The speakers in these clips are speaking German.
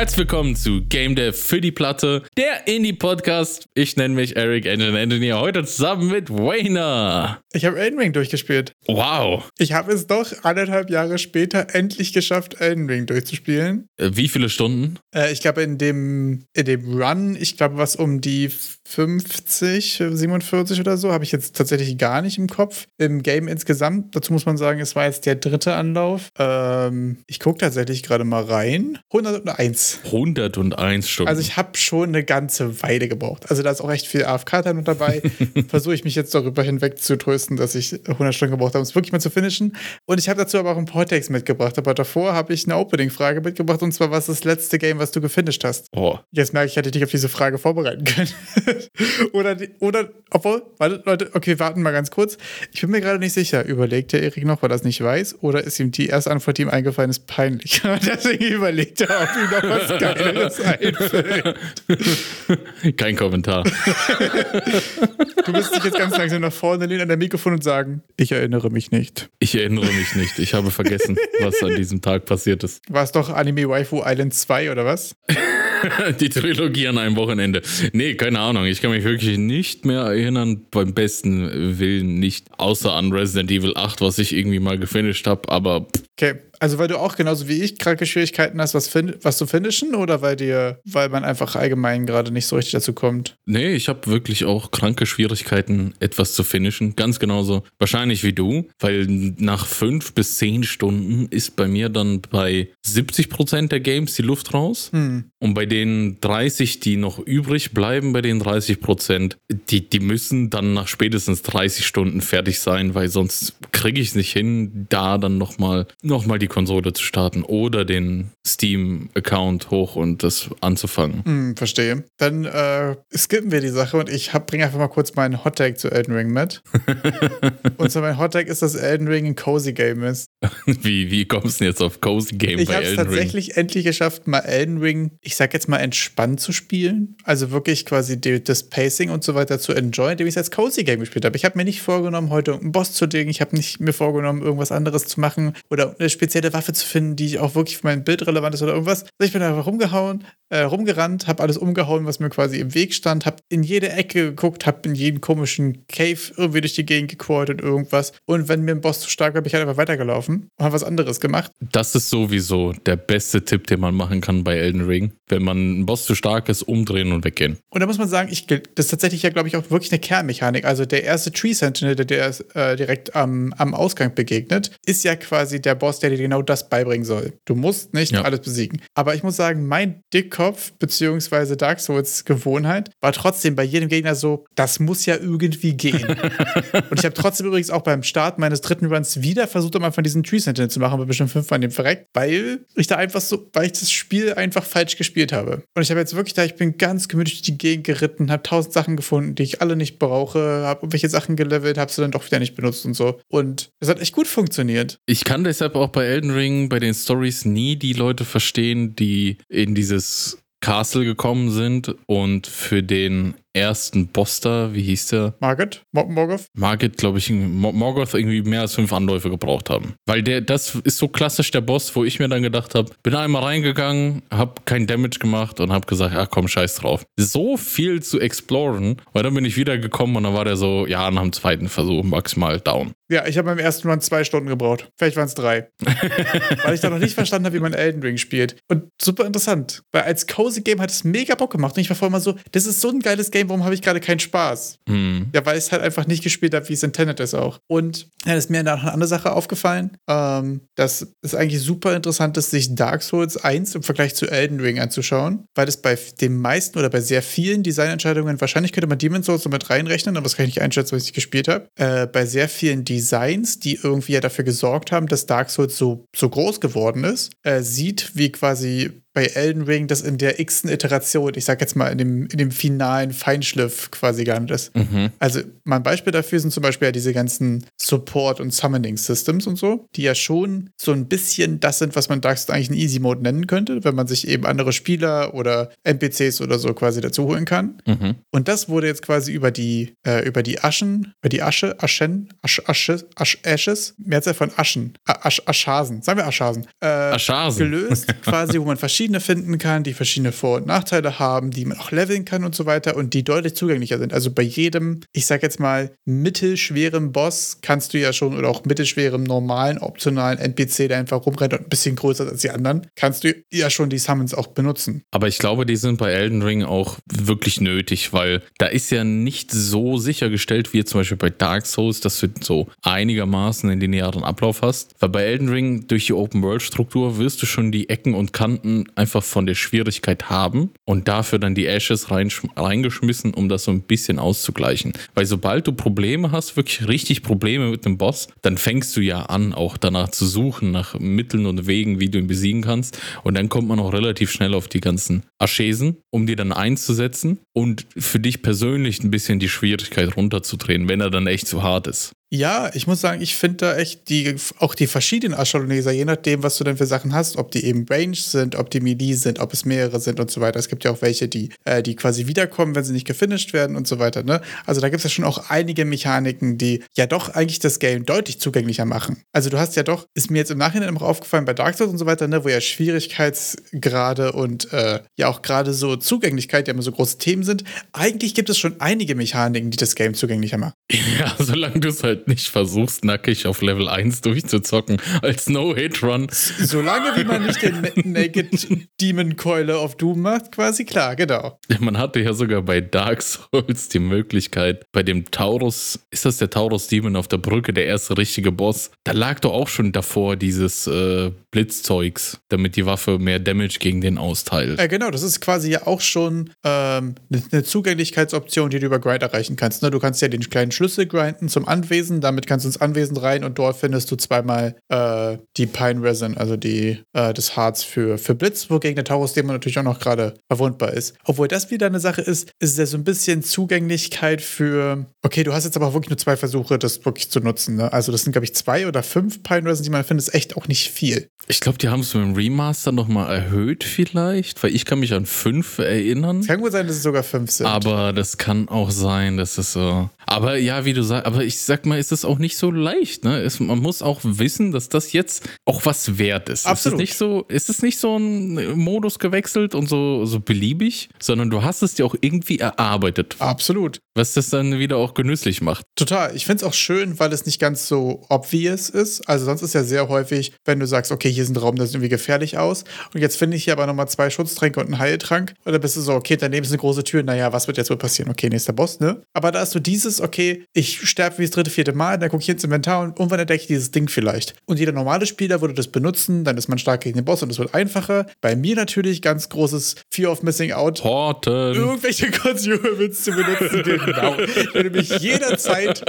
Herzlich willkommen zu Game Dev für die Platte, der Indie-Podcast. Ich nenne mich Eric Engine Engineer, heute zusammen mit Wayner. Ich habe Elden Ring durchgespielt. Wow. Ich habe es doch anderthalb Jahre später endlich geschafft, Elden Ring durchzuspielen. Äh, Wie viele Stunden? Äh, ich glaube, in dem, in dem Run, ich glaube, was um die 50, 47 oder so, habe ich jetzt tatsächlich gar nicht im Kopf. Im Game insgesamt, dazu muss man sagen, es war jetzt der dritte Anlauf. Ähm, ich gucke tatsächlich gerade mal rein. 101. 101 Stunden. Also ich habe schon eine ganze Weile gebraucht. Also da ist auch echt viel AFK-Time mit dabei. Versuche ich mich jetzt darüber hinweg zu trösten, dass ich 100 Stunden gebraucht habe, um es wirklich mal zu finishen. Und ich habe dazu aber auch einen Vortext mitgebracht. Aber davor habe ich eine Opening-Frage mitgebracht. Und zwar, was ist das letzte Game, was du gefinisht hast? oh. Jetzt merke ich, ich hätte dich auf diese Frage vorbereiten können. oder, die, oder, obwohl, warte, Leute, okay, warten mal ganz kurz. Ich bin mir gerade nicht sicher. Überlegt der Erik noch, weil er das nicht weiß? Oder ist ihm die erste Antwort, die ihm eingefallen ist, peinlich? Deswegen überlegt er, ob ihm noch was Geileres einfällt. Kein Kommentar. Du müsstest dich jetzt ganz langsam nach vorne lehnen an der Mikrofon und sagen, ich erinnere mich nicht. Ich erinnere mich nicht. Ich habe vergessen, was an diesem Tag passiert ist. War es doch Anime Waifu Island 2 oder was? Die Trilogie an einem Wochenende. Nee, keine Ahnung. Ich kann mich wirklich nicht mehr erinnern. Beim besten Willen nicht. Außer an Resident Evil 8, was ich irgendwie mal gefinisht habe. Aber pff, Okay, also weil du auch genauso wie ich kranke Schwierigkeiten hast, was, fin was zu finishen oder weil dir, weil man einfach allgemein gerade nicht so richtig dazu kommt? nee, ich habe wirklich auch kranke Schwierigkeiten, etwas zu finishen. Ganz genauso. Wahrscheinlich wie du. Weil nach fünf bis zehn Stunden ist bei mir dann bei 70% der Games die Luft raus. Und bei den 30, die noch übrig bleiben, bei den 30%, die, die müssen dann nach spätestens 30 Stunden fertig sein, weil sonst kriege ich es nicht hin, da dann nochmal noch mal die Konsole zu starten oder den Steam-Account hoch und das anzufangen. Hm, verstehe. Dann äh, skippen wir die Sache und ich bringe einfach mal kurz meinen Hottag zu Elden Ring mit. und zwar mein Hottag ist, dass Elden Ring ein Cozy Game ist. Wie, wie kommst du denn jetzt auf Cozy Game Ich bei habe es Elden Ring? tatsächlich endlich geschafft, mal Elden Ring, ich sag jetzt mal entspannt zu spielen. Also wirklich quasi die, das Pacing und so weiter zu enjoyen, indem ich es als Cozy Game gespielt habe. Ich habe mir nicht vorgenommen, heute einen Boss zu legen. Ich habe nicht mir vorgenommen, irgendwas anderes zu machen oder eine spezielle Waffe zu finden, die auch wirklich für mein Bild relevant ist oder irgendwas. Also ich bin einfach rumgehauen, äh, rumgerannt, habe alles umgehauen, was mir quasi im Weg stand, habe in jede Ecke geguckt, habe in jeden komischen Cave irgendwie durch die Gegend gecrawlt und irgendwas. Und wenn mir ein Boss zu stark war, bin ich halt einfach weitergelaufen und habe was anderes gemacht. Das ist sowieso der beste Tipp, den man machen kann bei Elden Ring. Wenn man ein Boss zu stark ist, umdrehen und weggehen. Und da muss man sagen, ich, das ist tatsächlich ja, glaube ich, auch wirklich eine Kernmechanik. Also der erste Tree Sentinel, der dir äh, direkt am, am Ausgang begegnet, ist ja quasi der Boss, der dir genau das beibringen soll. Du musst nicht Ja. alles besiegen. Aber ich muss sagen, mein Dickkopf beziehungsweise Dark Souls Gewohnheit war trotzdem bei jedem Gegner so, das muss ja irgendwie gehen. und ich habe trotzdem übrigens auch beim Start meines dritten Runs wieder versucht, am Anfang diesen Tree Sentinel zu machen, aber bestimmt fünfmal in dem verreckt, weil ich da einfach so, weil ich das Spiel einfach falsch gespielt habe. Und ich habe jetzt wirklich da, ich bin ganz gemütlich durch die Gegend geritten, habe tausend Sachen gefunden, die ich alle nicht brauche, habe irgendwelche Sachen gelevelt, habe sie dann doch wieder nicht benutzt und so. Und es hat echt gut funktioniert. Ich kann deshalb auch bei Elden Ring, bei den Stories nie die Leute verstehen, die in dieses Castle gekommen sind und für den ersten Boss da, wie hieß der? Margaret? Mo Morgoth? Margit, glaube ich, Mo- Morgoth irgendwie mehr als fünf Anläufe gebraucht haben. Weil der, das ist so klassisch der Boss, wo ich mir dann gedacht habe, bin einmal reingegangen, habe kein Damage gemacht und habe gesagt, ach komm, scheiß drauf. So viel zu exploren, weil dann bin ich wieder gekommen und dann war der so, ja, nach dem zweiten Versuch maximal down. Ja, ich habe beim ersten Run zwei Stunden gebraucht. Vielleicht waren es drei. Weil ich da noch nicht verstanden habe, wie man Elden Ring spielt. Und super interessant. Weil als Cozy Game hat es mega Bock gemacht. Und ich war vorher mal so, das ist so ein geiles Game, warum habe ich gerade keinen Spaß? Hm. Ja, weil ich es halt einfach nicht gespielt habe, wie es intended ist auch. Und ja, ist mir noch eine andere Sache aufgefallen, ähm, dass es eigentlich super interessant ist, sich Dark Souls 1 im Vergleich zu Elden Ring anzuschauen, weil es bei den meisten oder bei sehr vielen Designentscheidungen, wahrscheinlich könnte man Demon's Souls so mit reinrechnen, aber das kann ich nicht einschätzen, weil ich es nicht gespielt habe, äh, bei sehr vielen Designs, die irgendwie ja dafür gesorgt haben, dass Dark Souls so, so groß geworden ist, äh, sieht, wie quasi bei Elden Ring das in der x Iteration, ich sag jetzt mal in dem, in dem finalen Feinschliff quasi gelandet ist. Mhm. Also mein Beispiel dafür sind zum Beispiel ja diese ganzen Support- und Summoning-Systems und so, die ja schon so ein bisschen das sind, was man Dark Souls eigentlich einen Easy-Mode nennen könnte, wenn man sich eben andere Spieler oder NPCs oder so quasi dazu holen kann. Mhm. Und das wurde jetzt quasi über die, äh, über die Aschen, über die Asche, Aschen, Asch, Asche, Asch, Ashes, Mehrzahl von Aschen, Asch, Aschasen, sagen wir Aschasen, äh, Aschasen. gelöst, quasi, wo man verschiedene verschiedene finden kann, die verschiedene Vor- und Nachteile haben, die man auch leveln kann und so weiter und die deutlich zugänglicher sind. Also bei jedem, ich sag jetzt mal, mittelschweren Boss kannst du ja schon oder auch mittelschwerem normalen optionalen NPC, der einfach rumrennt und ein bisschen größer ist als die anderen, kannst du ja schon die Summons auch benutzen. Aber ich glaube, die sind bei Elden Ring auch wirklich nötig, weil da ist ja nicht so sichergestellt wie zum Beispiel bei Dark Souls, dass du so einigermaßen in linearen Ablauf hast. Weil bei Elden Ring durch die Open-World-Struktur wirst du schon die Ecken und Kanten einfach von der Schwierigkeit haben und dafür dann die Ashes reingeschmissen, um das so ein bisschen auszugleichen. Weil sobald du Probleme hast, wirklich richtig Probleme mit dem Boss, dann fängst du ja an, auch danach zu suchen, nach Mitteln und Wegen, wie du ihn besiegen kannst. Und dann kommt man auch relativ schnell auf die ganzen Aschesen, um die dann einzusetzen und für dich persönlich ein bisschen die Schwierigkeit runterzudrehen, wenn er dann echt zu hart ist. Ja, ich muss sagen, ich finde da echt die, auch die verschiedenen Astrologeser, je nachdem, was du denn für Sachen hast, ob die eben Range sind, ob die Melee sind, ob es mehrere sind und so weiter. Es gibt ja auch welche, die, äh, die quasi wiederkommen, wenn sie nicht gefinisht werden und so weiter. Ne? Also da gibt es ja schon auch einige Mechaniken, die ja doch eigentlich das Game deutlich zugänglicher machen. Also du hast ja doch, ist mir jetzt im Nachhinein auch aufgefallen bei Dark Souls und so weiter, ne, wo ja Schwierigkeitsgrade und äh, ja auch gerade so Zugänglichkeit ja immer so große Themen sind. Eigentlich gibt es schon einige Mechaniken, die das Game zugänglicher machen. Ja, solange du es halt halt nicht versuchst, nackig auf Level 1 durchzuzocken als No-Hit-Run. Solange wie man nicht den Naked Demon Keule auf Doom macht, quasi klar, genau. Man hatte ja sogar bei Dark Souls die Möglichkeit, bei dem Taurus, ist das der Taurus Demon auf der Brücke, der erste richtige Boss, da lag doch auch schon davor dieses äh, Blitzzeugs, damit die Waffe mehr Damage gegen den austeilt. Ja, genau, das ist quasi ja auch schon ähm, eine Zugänglichkeitsoption, die du über Grind erreichen kannst. Ne? Du kannst ja den kleinen Schlüssel grinden zum Anwesen Anwesen. Damit kannst du ins Anwesen rein und dort findest du zweimal äh, die Pine Resin, also die, äh, das Harz für, für Blitz, wogegen der Taurus Dämon natürlich auch noch gerade verwundbar ist. Obwohl das wieder eine Sache ist, ist es ja so ein bisschen Zugänglichkeit für, okay, du hast jetzt aber wirklich nur zwei Versuche, das wirklich zu nutzen. Ne? Also das sind, glaube ich, zwei oder fünf Pine Resin, die man findet, ist echt auch nicht viel. Ich glaube, die haben es mit dem Remaster nochmal erhöht vielleicht, weil ich kann mich an fünf erinnern. Es kann gut sein, dass es sogar fünf sind. Aber das kann auch sein, dass es so. Aber ja, wie du sagst, aber ich sag mal, ist es auch nicht so leicht. Ne? Es, man muss auch wissen, dass das jetzt auch was wert ist. Absolut. Ist es nicht so, ist es nicht so ein Modus gewechselt und so, so beliebig, sondern du hast es dir auch irgendwie erarbeitet. Absolut. Was das dann wieder auch genüsslich macht. Total. Ich finde es auch schön, weil es nicht ganz so obvious ist. Also sonst ist ja sehr häufig, wenn du sagst, okay, hier ist ein Raum, das sieht irgendwie gefährlich aus. Und jetzt finde ich hier aber nochmal zwei Schutztränke und einen Heiltrank. Und dann bist du so, okay, daneben ist eine große Tür. Naja, was wird jetzt wohl passieren? Okay, nächster Boss, ne? Aber da ist so dieses, okay, ich sterbe wie das dritte, vierte Mal, dann gucke ich ins Inventar und irgendwann entdecke ich dieses Ding vielleicht. Und jeder normale Spieler würde das benutzen, dann ist man stark gegen den Boss und es wird einfacher. Bei mir natürlich ganz großes Fear of Missing Out. Horten. Irgendwelche Consumables zu benutzen, genau. Wenn du mich jederzeit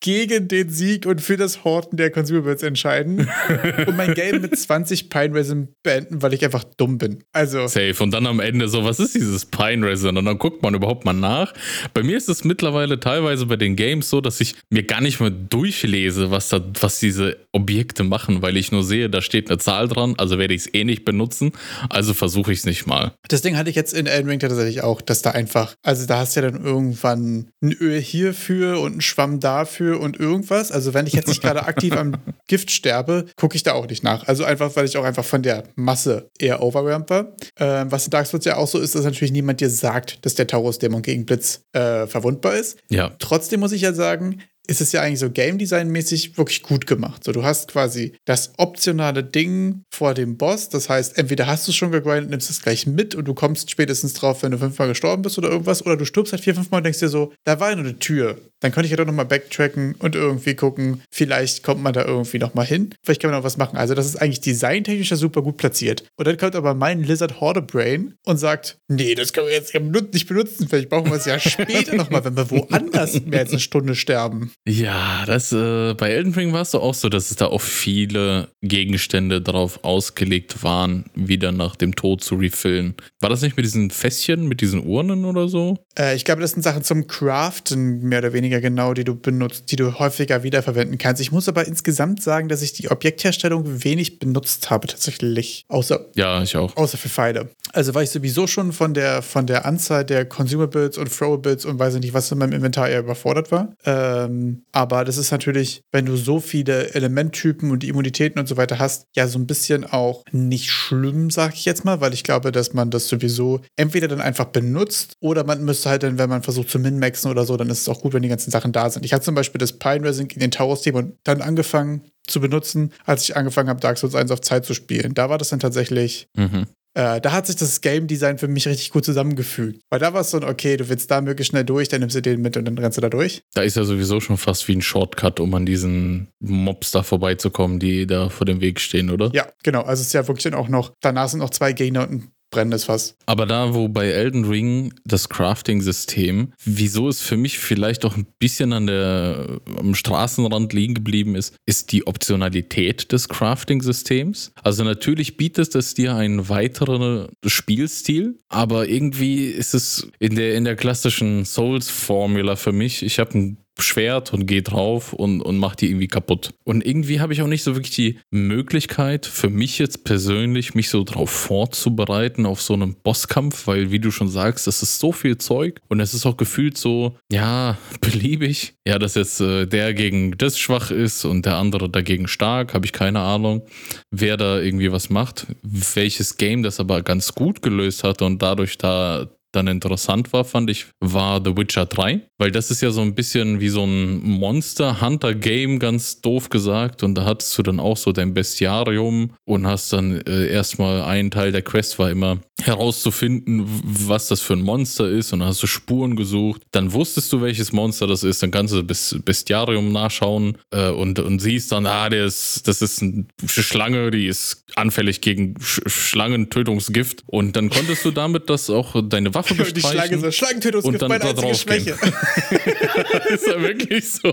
gegen den Sieg und für das Horten der Consumables entscheiden und mein Game mit 20 Pine Resin beenden, weil ich einfach dumm bin. Also. Safe. Und dann am Ende so, was ist dieses Pine Resin? Und dann guckt man überhaupt mal nach. Bei mir ist es mittlerweile teilweise bei den Games so, dass ich mir gar nicht mehr durchlese, was, da, was diese Objekte machen, weil ich nur sehe, da steht eine Zahl dran, also werde ich es eh nicht benutzen. Also versuche ich es nicht mal. Das Ding hatte ich jetzt in Elden Ring tatsächlich auch, dass da einfach, also da hast du ja dann irgendwann ein Öl hierfür und ein Schwamm dafür und irgendwas. Also wenn ich jetzt nicht gerade aktiv am Gift sterbe, gucke ich da auch nicht nach. Also einfach, weil ich auch einfach von der Masse eher overwhelmed war. Ähm, was in Dark Souls ja auch so ist, dass natürlich niemand dir sagt, dass der Taurus-Dämon gegen Blitz äh, verwundbar ist. Ja. Trotzdem muss ich ja sagen, ist es ja eigentlich so Game Design mäßig wirklich gut gemacht. So, du hast quasi das optionale Ding vor dem Boss. Das heißt, entweder hast du es schon gegrindet, nimmst es gleich mit und du kommst spätestens drauf, wenn du fünfmal gestorben bist oder irgendwas. Oder du stirbst halt vier, fünfmal und denkst dir so, da war ja nur eine Tür. Dann könnte ich ja doch nochmal backtracken und irgendwie gucken, vielleicht kommt man da irgendwie nochmal hin. Vielleicht kann man noch was machen. Also, das ist eigentlich designtechnisch super gut platziert. Und dann kommt aber mein Lizard Horde Brain und sagt, nee, das können wir jetzt nicht benutzen. Vielleicht brauchen wir es ja später nochmal, wenn wir woanders mehr als eine Stunde sterben. Ja, das äh, bei Elden Ring war es doch auch so, dass es da auch viele Gegenstände darauf ausgelegt waren, wieder nach dem Tod zu refillen. War das nicht mit diesen Fässchen, mit diesen Urnen oder so? Äh, ich glaube, das sind Sachen zum Craften mehr oder weniger genau, die du benutzt, die du häufiger wiederverwenden kannst. Ich muss aber insgesamt sagen, dass ich die Objektherstellung wenig benutzt habe, tatsächlich. Außer, ja, ich auch. Außer für Pfeile. Also war ich sowieso schon von der, von der Anzahl der Consumables und Throwables und weiß nicht, was in meinem Inventar eher überfordert war. Ähm, aber das ist natürlich, wenn du so viele Elementtypen und Immunitäten und so weiter hast, ja so ein bisschen auch nicht schlimm, sag ich jetzt mal, weil ich glaube, dass man das sowieso entweder dann einfach benutzt oder man müsste halt dann, wenn man versucht zu min-maxen oder so, dann ist es auch gut, wenn die ganzen Sachen da sind. Ich hatte zum Beispiel das Pine Resin in den Towers Team und dann angefangen zu benutzen, als ich angefangen habe, Dark Souls 1 auf Zeit zu spielen. Da war das dann tatsächlich mhm. Äh, da hat sich das Game Design für mich richtig gut zusammengefügt. Weil da war es so, okay, du willst da möglichst schnell durch, dann nimmst du den mit und dann rennst du da durch. Da ist ja sowieso schon fast wie ein Shortcut, um an diesen Mobs da vorbeizukommen, die da vor dem Weg stehen, oder? Ja, genau. Also es ist ja wirklich dann auch noch, danach sind noch zwei Gegner und ein brennendes Fass. Aber da, wo bei Elden Ring das Crafting-System, wieso es für mich vielleicht auch ein bisschen an der, am Straßenrand liegen geblieben ist, ist die Optionalität des Crafting-Systems. Also natürlich bietet es dir einen weiteren Spielstil, aber irgendwie ist es in der, in der klassischen Souls-Formula für mich, ich habe ein Schwert und gehe drauf und, und mache die irgendwie kaputt. Und irgendwie habe ich auch nicht so wirklich die Möglichkeit, für mich jetzt persönlich, mich so drauf vorzubereiten auf so einen Bosskampf, weil, wie du schon sagst, das ist so viel Zeug und es ist auch gefühlt so, ja, beliebig. Ja, dass jetzt äh, der gegen das schwach ist und der andere dagegen stark, habe ich keine Ahnung, wer da irgendwie was macht. Welches Game das aber ganz gut gelöst hat und dadurch da dann interessant war, fand ich, war The Witcher 3. Weil das ist ja so ein bisschen wie so ein Monster-Hunter-Game, ganz doof gesagt. Und da hattest du dann auch so dein Bestiarium und hast dann äh, erstmal einen Teil der Quest war immer herauszufinden, was das für ein Monster ist. Und dann hast du Spuren gesucht. Dann wusstest du, welches Monster das ist. Dann kannst du das Bestiarium nachschauen äh, und, und siehst dann, ah, der ist, das ist eine Schlange, die ist anfällig gegen Sch Schlangentötungsgift. Und dann konntest du damit das auch deine Waffe bestreichen. Die Schlange so, Schlangentötungsgift, meine einzige Schwäche. ist ja wirklich so.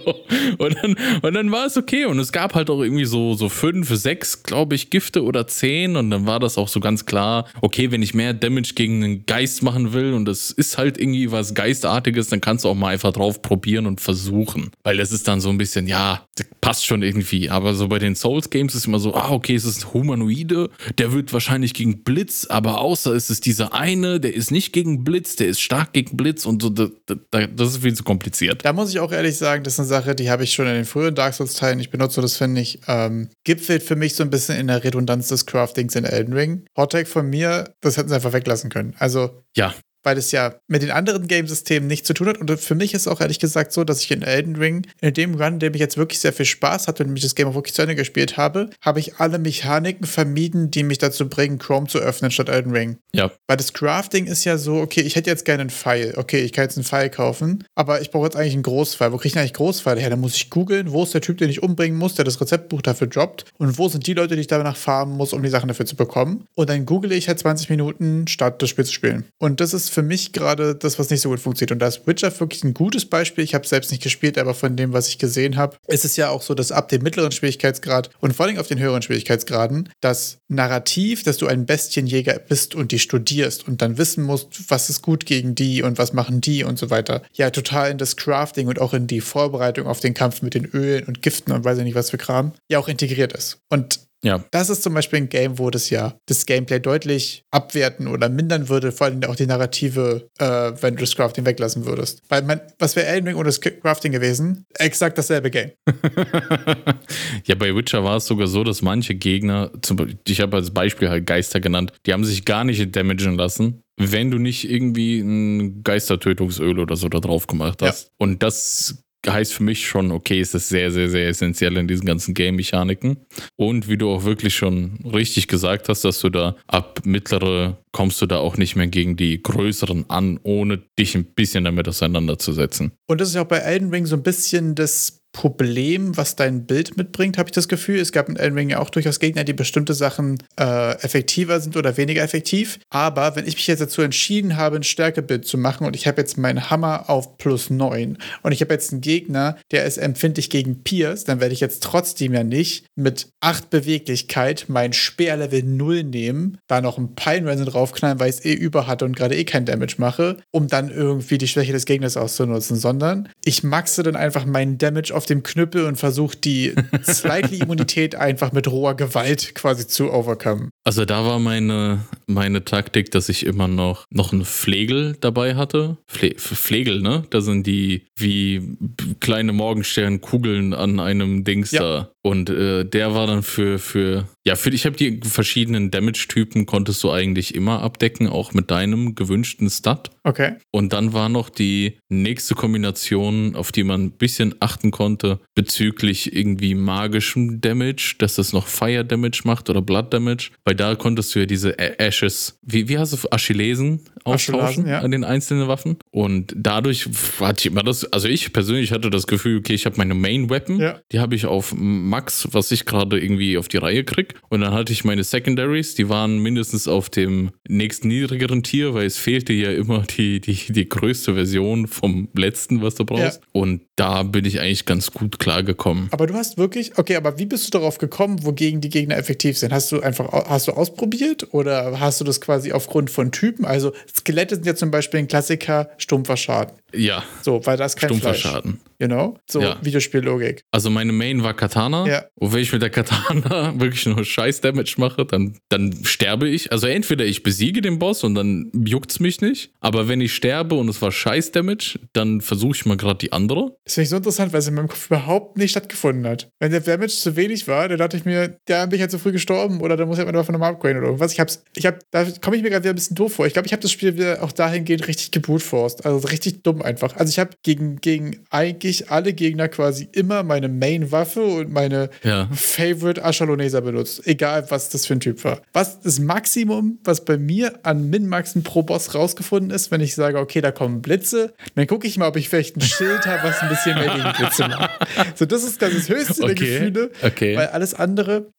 Und dann, und dann war es okay. Und es gab halt auch irgendwie so, so fünf, sechs, glaube ich, Gifte oder zehn. Und dann war das auch so ganz klar, okay, wenn ich mehr Damage gegen einen Geist machen will und es ist halt irgendwie was Geistartiges, dann kannst du auch mal einfach drauf probieren und versuchen. Weil das ist dann so ein bisschen, ja, passt schon irgendwie. Aber so bei den Souls Games ist immer so, ah, okay, es ist ein Humanoide, der wird wahrscheinlich gegen Blitz, aber außer ist es dieser eine, der ist nicht gegen Blitz, der ist stark gegen Blitz und so, das ist viel zu kompliziert. Da muss ich auch ehrlich sagen, das ist eine Sache, die habe ich schon in den früheren Dark Souls-Teilen nicht benutzt und das finde ich, ähm, gipfelt für mich so ein bisschen in der Redundanz des Craftings in Elden Ring. Hottake von mir, das hätten sie einfach weglassen können. Also, ja weil es ja mit den anderen Game-Systemen nichts zu tun hat. Und für mich ist auch ehrlich gesagt so, dass ich in Elden Ring, in dem Run, in dem ich jetzt wirklich sehr viel Spaß hatte und mich das Game auch wirklich zu Ende gespielt habe, habe ich alle Mechaniken vermieden, die mich dazu bringen, Chrome zu öffnen statt Elden Ring. Ja. Weil das Crafting ist ja so, okay, ich hätte jetzt gerne einen Pfeil. Okay, ich kann jetzt einen Pfeil kaufen, aber ich brauche jetzt eigentlich einen Großpfeil. Wo kriege ich eigentlich Großpfeile her? Da muss ich googeln, wo ist der Typ, den ich umbringen muss, der das Rezeptbuch dafür droppt und wo sind die Leute, die ich danach farmen muss, um die Sachen dafür zu bekommen. Und dann google ich halt 20 Minuten, statt das Spiel zu spielen. Und das ist für mich gerade das, was nicht so gut funktioniert. Und da ist Witcher wirklich ein gutes Beispiel. Ich habe selbst nicht gespielt, aber von dem, was ich gesehen habe, ist es ja auch so, dass ab dem mittleren Schwierigkeitsgrad und vor allem auf den höheren Schwierigkeitsgraden das Narrativ, dass du ein Bestienjäger bist und die studierst und dann wissen musst, was ist gut gegen die und was machen die und so weiter, ja total in das Crafting und auch in die Vorbereitung auf den Kampf mit den Ölen und Giften und weiß ich nicht was für Kram, ja auch integriert ist. Und ja. Das ist zum Beispiel ein Game, wo das ja das Gameplay deutlich abwerten oder mindern würde, vor allem auch die Narrative, äh, wenn du das Crafting weglassen würdest. Weil man, was wäre Elden Ring ohne das Crafting gewesen? Exakt dasselbe Game. ja, bei Witcher war es sogar so, dass manche Gegner, zum, ich habe als Beispiel halt Geister genannt, die haben sich gar nicht damagen lassen, wenn du nicht irgendwie ein Geistertötungsöl oder so da drauf gemacht hast. Ja. Und das heißt für mich schon, okay, ist das sehr, sehr, sehr essentiell in diesen ganzen Game-Mechaniken. Und wie du auch wirklich schon richtig gesagt hast, dass du da ab mittlere kommst du da auch nicht mehr gegen die größeren an, ohne dich ein bisschen damit auseinanderzusetzen. Und das ist auch bei Elden Ring so ein bisschen das Problem, was dein Bild mitbringt, habe ich das Gefühl. Es gab in Elden Ring ja auch durchaus Gegner, die bestimmte Sachen äh, effektiver sind oder weniger effektiv. Aber wenn ich mich jetzt dazu entschieden habe, ein Stärkebild zu machen und ich habe jetzt meinen Hammer auf plus 9 und ich habe jetzt einen Gegner, der ist empfindlich gegen Pierce, dann werde ich jetzt trotzdem ja nicht mit 8 Beweglichkeit mein Speerlevel 0 nehmen, da noch ein Pine Resin draufknallen, weil ich es eh über hatte und gerade eh kein Damage mache, um dann irgendwie die Schwäche des Gegners auszunutzen, sondern ich maxe dann einfach meinen Damage auf dem Knüppel und versuche die slightly Immunität einfach mit roher Gewalt quasi zu overcome. Also da war meine, meine Taktik, dass ich immer noch, noch einen Flegel dabei hatte. Fle Flegel, ne? Da sind die wie kleine Morgensternkugeln an einem Dings Ja. da. Und äh, der war dann für, für, ja, für ich habe die verschiedenen Damage-Typen konntest du eigentlich immer abdecken, auch mit deinem gewünschten Stat. Okay. Und dann war noch die nächste Kombination, auf die man ein bisschen achten konnte, bezüglich irgendwie magischem Damage, dass das noch Fire Damage macht oder Blood Damage. Weil da konntest du ja diese Ashes, wie, wie heißt es, Achillesen austauschen ja. an den einzelnen Waffen. Und dadurch hatte ich immer das, also ich persönlich hatte das Gefühl, okay, ich habe meine Main Weapon, Ja. die habe ich auf Max, was ich gerade irgendwie auf die Reihe krieg. Und dann hatte ich meine Secondaries, die waren mindestens auf dem nächsten niedrigeren Tier, weil es fehlte ja immer die, die, die größte Version vom letzten, was du brauchst. Und da bin ich eigentlich ganz gut klargekommen. Aber du hast wirklich, okay, aber wie bist du darauf gekommen, wogegen die Gegner effektiv sind? Hast du einfach, hast du ausprobiert oder hast du das quasi aufgrund von Typen? Also Skelette sind ja zum Beispiel ein Klassiker, stumpfer Schaden. Ja, So, weil da ist kein stumpfer Fleisch. Schaden. You know? So Ja. Videospiellogik. Also meine Main war Katana. Ja. Und wenn ich mit der Katana wirklich nur Scheiß-Damage mache, dann, dann sterbe ich. Also entweder ich besiege den Boss und dann juckt's mich nicht. Aber wenn ich sterbe und es war Scheiß-Damage, dann versuche ich mal gerade die andere. Das finde ich so interessant, weil es in meinem Kopf überhaupt nicht stattgefunden hat. Wenn der Damage zu wenig war, dann dachte ich mir, ja, bin ich halt zu früh gestorben oder dann muss ich halt meine Waffe nochmal upgraden oder irgendwas. Ich hab's, ich hab, da komme ich mir gerade wieder ein bisschen doof vor. Ich glaube, ich habe das Spiel wieder auch dahingehend richtig gebrutforced. Also richtig dumm einfach. Also ich habe gegen, gegen eigentlich alle Gegner quasi immer meine Main-Waffe und meine Ja. Favorite Ashalonesa benutzt. Egal, was das für ein Typ war. Was das Maximum, was bei mir an Min-Maxen pro Boss rausgefunden ist, wenn ich sage, okay, da kommen Blitze, dann gucke ich mal, ob ich vielleicht ein Schild habe, was ein bisschen mehr gegen Blitze macht. So, das ist das, höchste der Okay, Gefühle. okay. Weil alles andere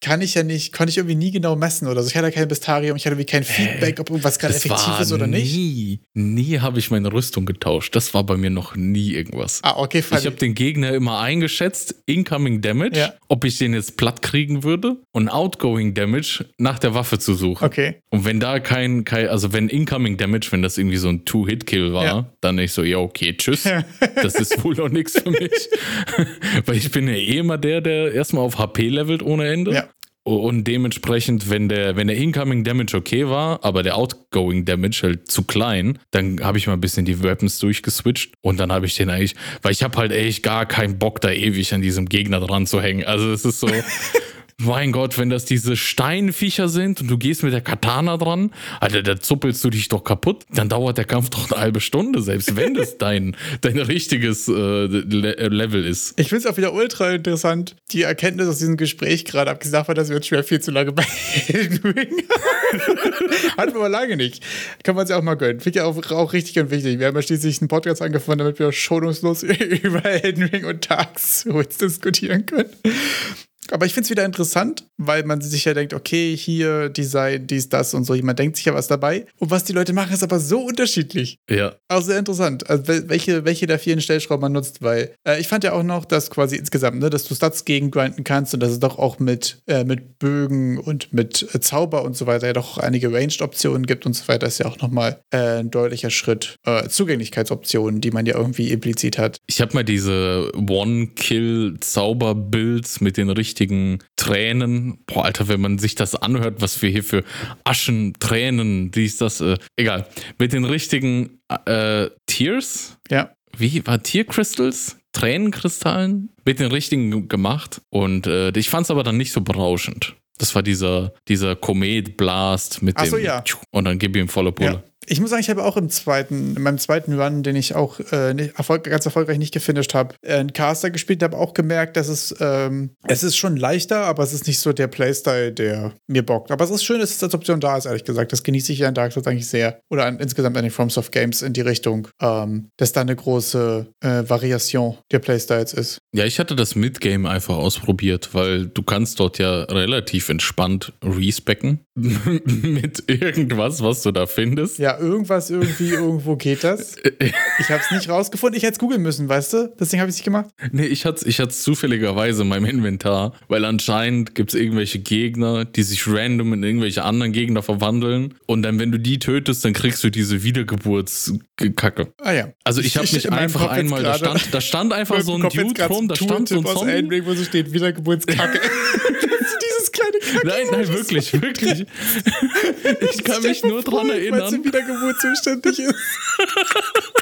kann ich ja nicht, konnte ich irgendwie nie genau messen oder so. Ich hatte ja kein Bistarium, ich hatte irgendwie kein Feedback, ob irgendwas gerade effektiv ist oder nicht. Nie, nie habe ich meine Rüstung getauscht. Das war bei mir noch nie irgendwas. Ah, okay, Ich habe den Gegner immer eingeschätzt, Incoming Damage, Ja. ob ich den jetzt platt kriegen würde und Outgoing Damage nach der Waffe zu suchen. Okay. Und wenn da kein, kein also wenn Incoming Damage, wenn das irgendwie so ein Two-Hit-Kill war, Ja. dann ich so, ja, okay, tschüss. das ist wohl noch nichts für mich. Weil ich bin ja eh immer der, der erstmal auf HP levelt ohne Ende. Und dementsprechend, wenn der, wenn der Incoming Damage okay war, aber der Outgoing Damage halt zu klein, dann habe ich mal ein bisschen die Weapons durchgeswitcht und dann habe ich den eigentlich, weil ich habe halt echt gar keinen Bock, da ewig an diesem Gegner dran zu hängen. Also es ist so. Mein Gott, wenn das diese Steinviecher sind und du gehst mit der Katana dran, Alter, da zuppelst du dich doch kaputt. Dann dauert der Kampf doch eine halbe Stunde, selbst wenn das dein, dein richtiges äh, Le äh, Level ist. Ich finde es auch wieder ultra interessant, die Erkenntnis aus diesem Gespräch gerade, abgesehen davon, dass wir jetzt schon wieder viel zu lange bei Elden Ring Hatten wir aber lange nicht. Kann man sich auch mal gönnen. Finde ich auch, auch richtig und wichtig. Wir haben ja schließlich einen Podcast angefangen, damit wir schonungslos über Elden Ring und Dark Souls diskutieren können. Aber ich finde es wieder interessant, weil man sich ja denkt, okay, hier Design, dies, das und so. Jemand denkt sich ja was dabei. Und was die Leute machen, ist aber so unterschiedlich. Ja. Auch sehr interessant. Also wel- welche, welche der vielen Stellschrauben man nutzt, weil äh, ich fand ja auch noch, dass quasi insgesamt, ne, dass du Stats gegengrinden kannst und dass es doch auch mit, äh, mit Bögen und mit äh, Zauber und so weiter ja doch einige Ranged-Optionen gibt und so weiter, ist ja auch nochmal äh, ein deutlicher Schritt. Äh, Zugänglichkeitsoptionen, die man ja irgendwie implizit hat. Ich habe mal diese One-Kill-Zauber-Builds mit den richtigen Tränen. Boah, Alter, wenn man sich das anhört, was wir hier für Aschen, Tränen, dies, das, äh, egal. Mit den richtigen äh, Tears, Ja. wie war Tiercrystals? Tränenkristallen mit den richtigen gemacht. Und äh, ich fand es aber dann nicht so berauschend. Das war dieser, dieser Komet-Blast mit Ach so, dem. ja. Und dann gib ihm volle Pulle. Ja. Ich muss sagen, ich habe auch im zweiten, in meinem zweiten Run, den ich auch äh, nicht, erfolg, ganz erfolgreich nicht gefinisht habe, äh, einen Caster gespielt, habe auch gemerkt, dass es, ähm, es ist schon leichter, aber es ist nicht so der Playstyle, der mir bockt. Aber es ist schön, dass es als Option da ist, ehrlich gesagt. Das genieße ich ja in Dark Souls eigentlich sehr. Oder an, insgesamt an den FromSoft Games in die Richtung, ähm, dass da eine große äh, Variation der Playstyles ist. Ja, ich hatte das Midgame einfach ausprobiert, weil du kannst dort ja relativ entspannt respecken mit irgendwas, was du da findest. Ja, irgendwas, irgendwie, irgendwo geht das. Ich habe es nicht rausgefunden. Ich hätte es googeln müssen, weißt du? Deswegen habe ich es nicht gemacht. Nee, ich hatte ich es zufälligerweise in meinem Inventar, weil anscheinend gibt es irgendwelche Gegner, die sich random in irgendwelche anderen Gegner verwandeln. Und dann, wenn du die tötest, dann kriegst du diese Wiedergeburtskacke. Ah ja. Also ich habe Ich- mich meinem einfach einmal, da stand, da stand einfach so ein Dude rum, da stand so ein aus Zombie. Elden Ring, wo so steht Wiedergeburtskacke. Nein, nein, wirklich, wirklich. Ich kann mich nur dran Weil sie erinnern. Wiedergeburt zuständig ist.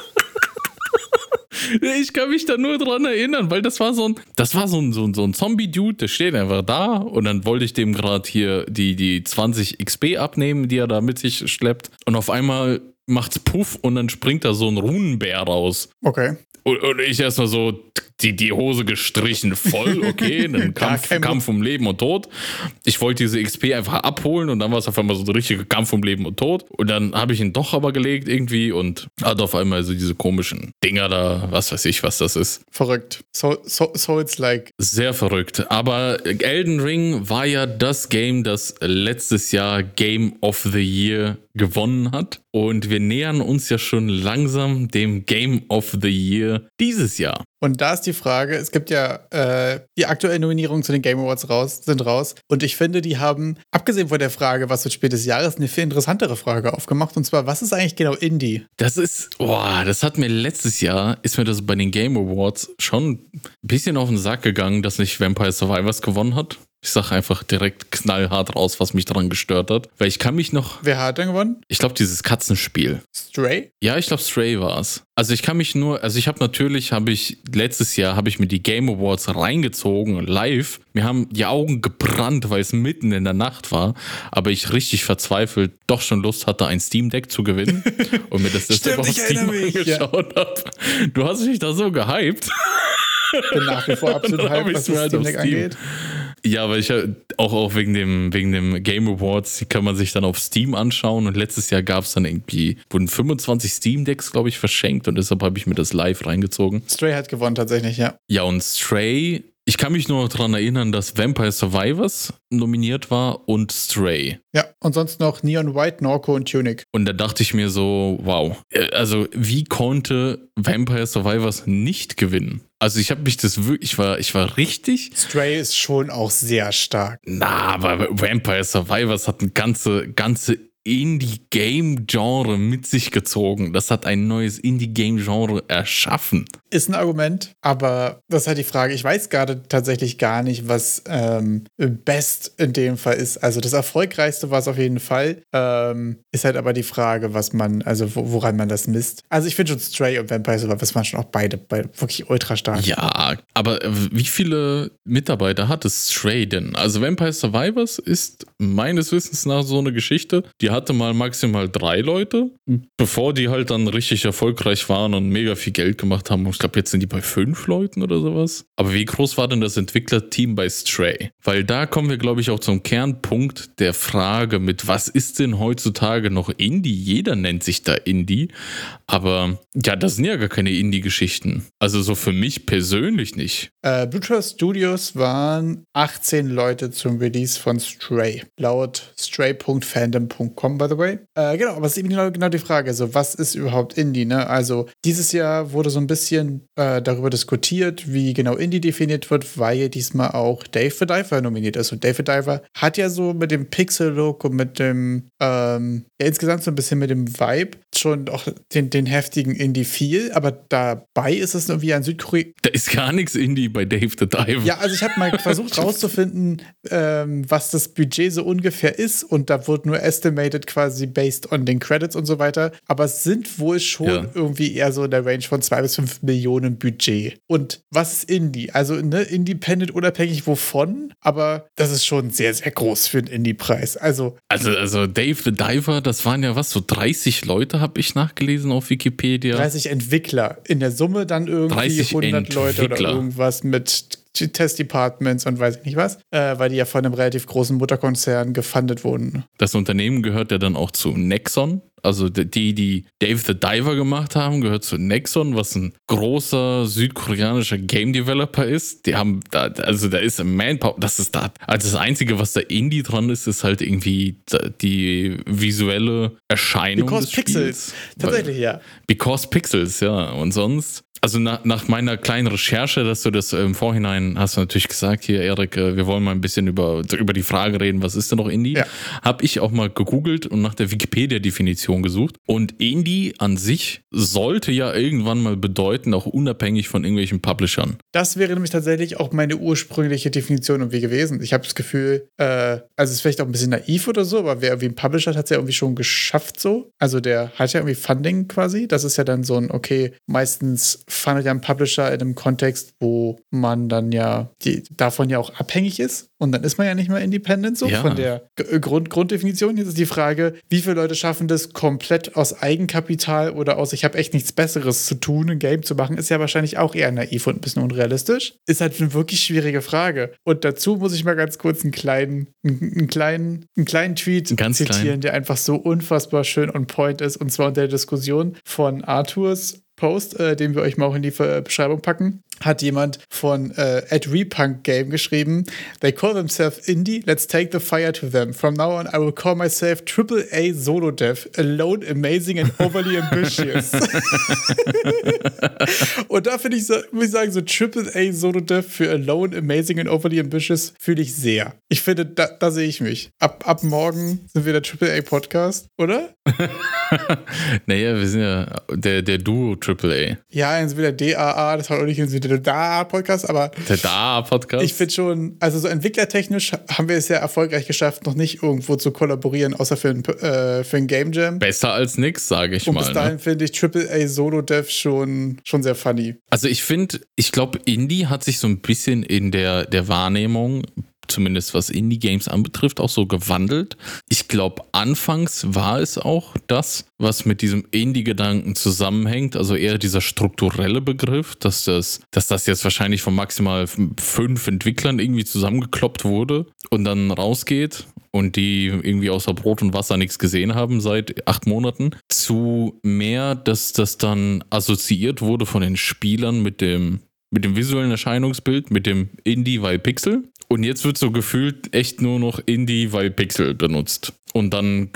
Ich kann mich da nur dran erinnern, weil das war so ein, das war so ein, so ein, so ein Zombie-Dude, der steht einfach da und dann wollte ich dem gerade hier die, die 20 XP abnehmen, die er da mit sich schleppt. Und auf einmal macht's Puff und dann springt da so ein Runenbär raus. Okay. Und, und ich erstmal so die, die Hose gestrichen voll, okay, dann Kampf, Kampf um Leben und Tod. Ich wollte diese XP einfach abholen und dann war es auf einmal so der richtige Kampf um Leben und Tod. Und dann habe ich ihn doch aber gelegt irgendwie und hat auf einmal so diese komischen Dinger da, was weiß ich, was das ist. Verrückt. So, so, so it's like. Sehr verrückt. Aber Elden Ring war ja das Game, das letztes Jahr Game of the Year gewonnen hat. Und wir nähern uns ja schon langsam dem Game of the Year dieses Jahr. Und da ist die Frage, es gibt ja äh, die aktuellen Nominierungen zu den Game Awards raus, sind raus. Und ich finde, die haben, abgesehen von der Frage, was wird Spiel des Jahres, eine viel interessantere Frage aufgemacht. Und zwar, was ist eigentlich genau Indie? Das ist, boah, das hat mir letztes Jahr, ist mir das bei den Game Awards schon ein bisschen auf den Sack gegangen, dass nicht Vampire Survivors gewonnen hat. Ich sag einfach direkt knallhart raus, was mich daran gestört hat. Weil ich kann mich noch, Wer hat denn gewonnen? ich glaube, dieses Katzenspiel. Stray? Ja, ich glaube, Stray war es. Also ich kann mich nur, also ich habe natürlich, habe ich, letztes Jahr habe ich mir die Game Awards reingezogen, live. Mir haben die Augen gebrannt, weil es mitten in der Nacht war. Aber ich richtig verzweifelt doch schon Lust hatte, ein Steam Deck zu gewinnen. Und mir das deshalb auf ich Steam mich, ja. angeschaut habe. Du hast mich da so gehypt. Bin nach wie vor absolut Dann hab hype, ich's was das halt Steam Deck Steam. angeht. Ja, aber ich äh, auch, auch wegen dem, wegen dem Game Awards, die kann man sich dann auf Steam anschauen. Und letztes Jahr gab es dann irgendwie, wurden 25 Steam Decks, glaube ich, verschenkt. Und deshalb habe ich mir das live reingezogen. Stray hat gewonnen, tatsächlich, ja. Ja, und Stray, ich kann mich nur daran erinnern, dass Vampire Survivors nominiert war und Stray. Ja, und sonst noch Neon White, Norco und Tunic. Und da dachte ich mir so, wow. Äh, Also, wie konnte Vampire Survivors nicht gewinnen? Also, ich habe mich das wirklich, ich war, ich war richtig. Stray ist schon auch sehr stark. Na, aber Vampire Survivors hat ein ganze, ganze Indie-Game-Genre mit sich gezogen. Das hat ein neues Indie-Game-Genre erschaffen. Ist ein Argument, aber das ist halt die Frage. Ich weiß gerade tatsächlich gar nicht, was ähm, Best in dem Fall ist. Also das Erfolgreichste war es auf jeden Fall. Ähm, ist halt aber die Frage, was man, also wo, woran man das misst. Also ich finde schon Stray und Vampire Survivors waren schon auch beide, beide wirklich ultra stark. Ja, aber wie viele Mitarbeiter hat es Stray denn? Also Vampire Survivors ist meines Wissens nach so eine Geschichte, die hatte mal maximal drei Leute, bevor die halt dann richtig erfolgreich waren und mega viel Geld gemacht haben. Ich glaube, jetzt sind die bei fünf Leuten oder sowas. Aber wie groß war denn das Entwicklerteam bei Stray? Weil da kommen wir, glaube ich, auch zum Kernpunkt der Frage mit, was ist denn heutzutage noch Indie? Jeder nennt sich da Indie. Aber ja, das sind ja gar keine Indie-Geschichten. Also so für mich persönlich nicht. Äh, Blue Trust Studios waren 18 Leute zum Release von Stray. Laut stray.fandom.com, by the way. Äh, genau, aber es ist eben genau, genau die Frage. Also, was ist überhaupt Indie? Ne? Also, dieses Jahr wurde so ein bisschen äh, darüber diskutiert, wie genau Indie definiert wird, weil diesmal auch Dave the Diver nominiert ist. Und Dave the Diver hat ja so mit dem Pixel-Look und mit dem, ähm, ja, insgesamt so ein bisschen mit dem Vibe schon auch den, den heftigen Indie viel, aber dabei ist es irgendwie ein Südkorea. Da ist gar nichts Indie bei Dave the Diver. Ja, also ich habe mal versucht rauszufinden, ähm, was das Budget so ungefähr ist und da wird nur estimated quasi based on den Credits und so weiter. Aber es sind wohl schon ja. irgendwie eher so in der Range von zwei bis fünf Millionen Budget. Und was ist Indie? Also ne, Independent unabhängig wovon, aber das ist schon sehr, sehr groß für einen Indie-Preis. Also, also, also Dave the Diver, das waren ja was, so 30 Leute habe ich nachgelesen auf Wikipedia. 30 Entwickler. In der Summe dann irgendwie 100 Entwickler. Leute oder irgendwas mit Test-Departments und weiß ich nicht was, äh, weil die ja von einem relativ großen Mutterkonzern gefundet wurden. Das Unternehmen gehört ja dann auch zu Nexon. Also die, die Dave the Diver gemacht haben, gehört zu Nexon, was ein großer südkoreanischer Game Developer ist. Die haben da, also da ist Manpower, das ist da. Also das Einzige, was da Indie dran ist, ist halt irgendwie die visuelle Erscheinung. Because des Pixels. Tatsächlich, ja. Because Pixels, ja. Und sonst also nach, nach meiner kleinen Recherche, dass du das im Vorhinein hast du natürlich gesagt, hier Erik, äh, wir wollen mal ein bisschen über, über die Frage reden, was ist denn noch Indie? Ja. Habe ich auch mal gegoogelt und nach der Wikipedia-Definition gesucht. Und Indie an sich sollte ja irgendwann mal bedeuten, auch unabhängig von irgendwelchen Publishern. Das wäre nämlich tatsächlich auch meine ursprüngliche Definition irgendwie gewesen. Ich habe das Gefühl, äh, also es ist vielleicht auch ein bisschen naiv oder so, aber wer irgendwie ein Publisher hat, hat es ja irgendwie schon geschafft so. Also der hat ja irgendwie Funding quasi. Das ist ja dann so ein, okay, meistens fandet ja ein Publisher in einem Kontext, wo man dann ja die, davon ja auch abhängig ist. Und dann ist man ja nicht mehr independent so ja. von der G Grund Grunddefinition. Jetzt ist die Frage, wie viele Leute schaffen das komplett aus Eigenkapital oder aus, ich habe echt nichts Besseres zu tun, ein Game zu machen, ist ja wahrscheinlich auch eher naiv und ein bisschen unrealistisch. Ist halt eine wirklich schwierige Frage. Und dazu muss ich mal ganz kurz einen kleinen, einen, kleinen, einen kleinen Tweet ganz zitieren, klein. der einfach so unfassbar schön on point ist. Und zwar unter der Diskussion von Arthurs Post, äh, den wir euch mal auch in die Beschreibung packen hat jemand von äh, at Repunk Game geschrieben. They call themselves Indie. Let's take the fire to them. From now on, I will call myself Triple A Solo Dev. Alone, amazing and overly ambitious. und da finde ich, muss ich sagen, so Triple A Solo Dev für Alone, amazing and overly ambitious fühle ich sehr. Ich finde, da, da sehe ich mich. Ab, ab morgen sind wir der Triple A Podcast, oder? naja, wir sind ja der, der Duo Triple A. Ja, jetzt wieder DAA, das war auch nicht wieder der Da-Podcast, aber. Der Da-Podcast. Ich finde schon, also so entwicklertechnisch haben wir es ja erfolgreich geschafft, noch nicht irgendwo zu kollaborieren, außer für ein, äh, für ein Game Jam. Besser als nix, sage ich Und mal. Bis dahin ne? finde ich AAA Solo Dev schon, schon sehr funny. Also ich finde, ich glaube, Indie hat sich so ein bisschen in der, der Wahrnehmung zumindest was Indie-Games anbetrifft, auch so gewandelt. Ich glaube, anfangs war es auch das, was mit diesem Indie-Gedanken zusammenhängt, also eher dieser strukturelle Begriff, dass das, dass das jetzt wahrscheinlich von maximal fünf Entwicklern irgendwie zusammengekloppt wurde und dann rausgeht und die irgendwie außer Brot und Wasser nichts gesehen haben seit acht Monaten, zu mehr, dass das dann assoziiert wurde von den Spielern mit dem mit dem visuellen Erscheinungsbild, mit dem Indie, weil Pixel. Und jetzt wird so gefühlt echt nur noch Indie, weil Pixel benutzt. Und dann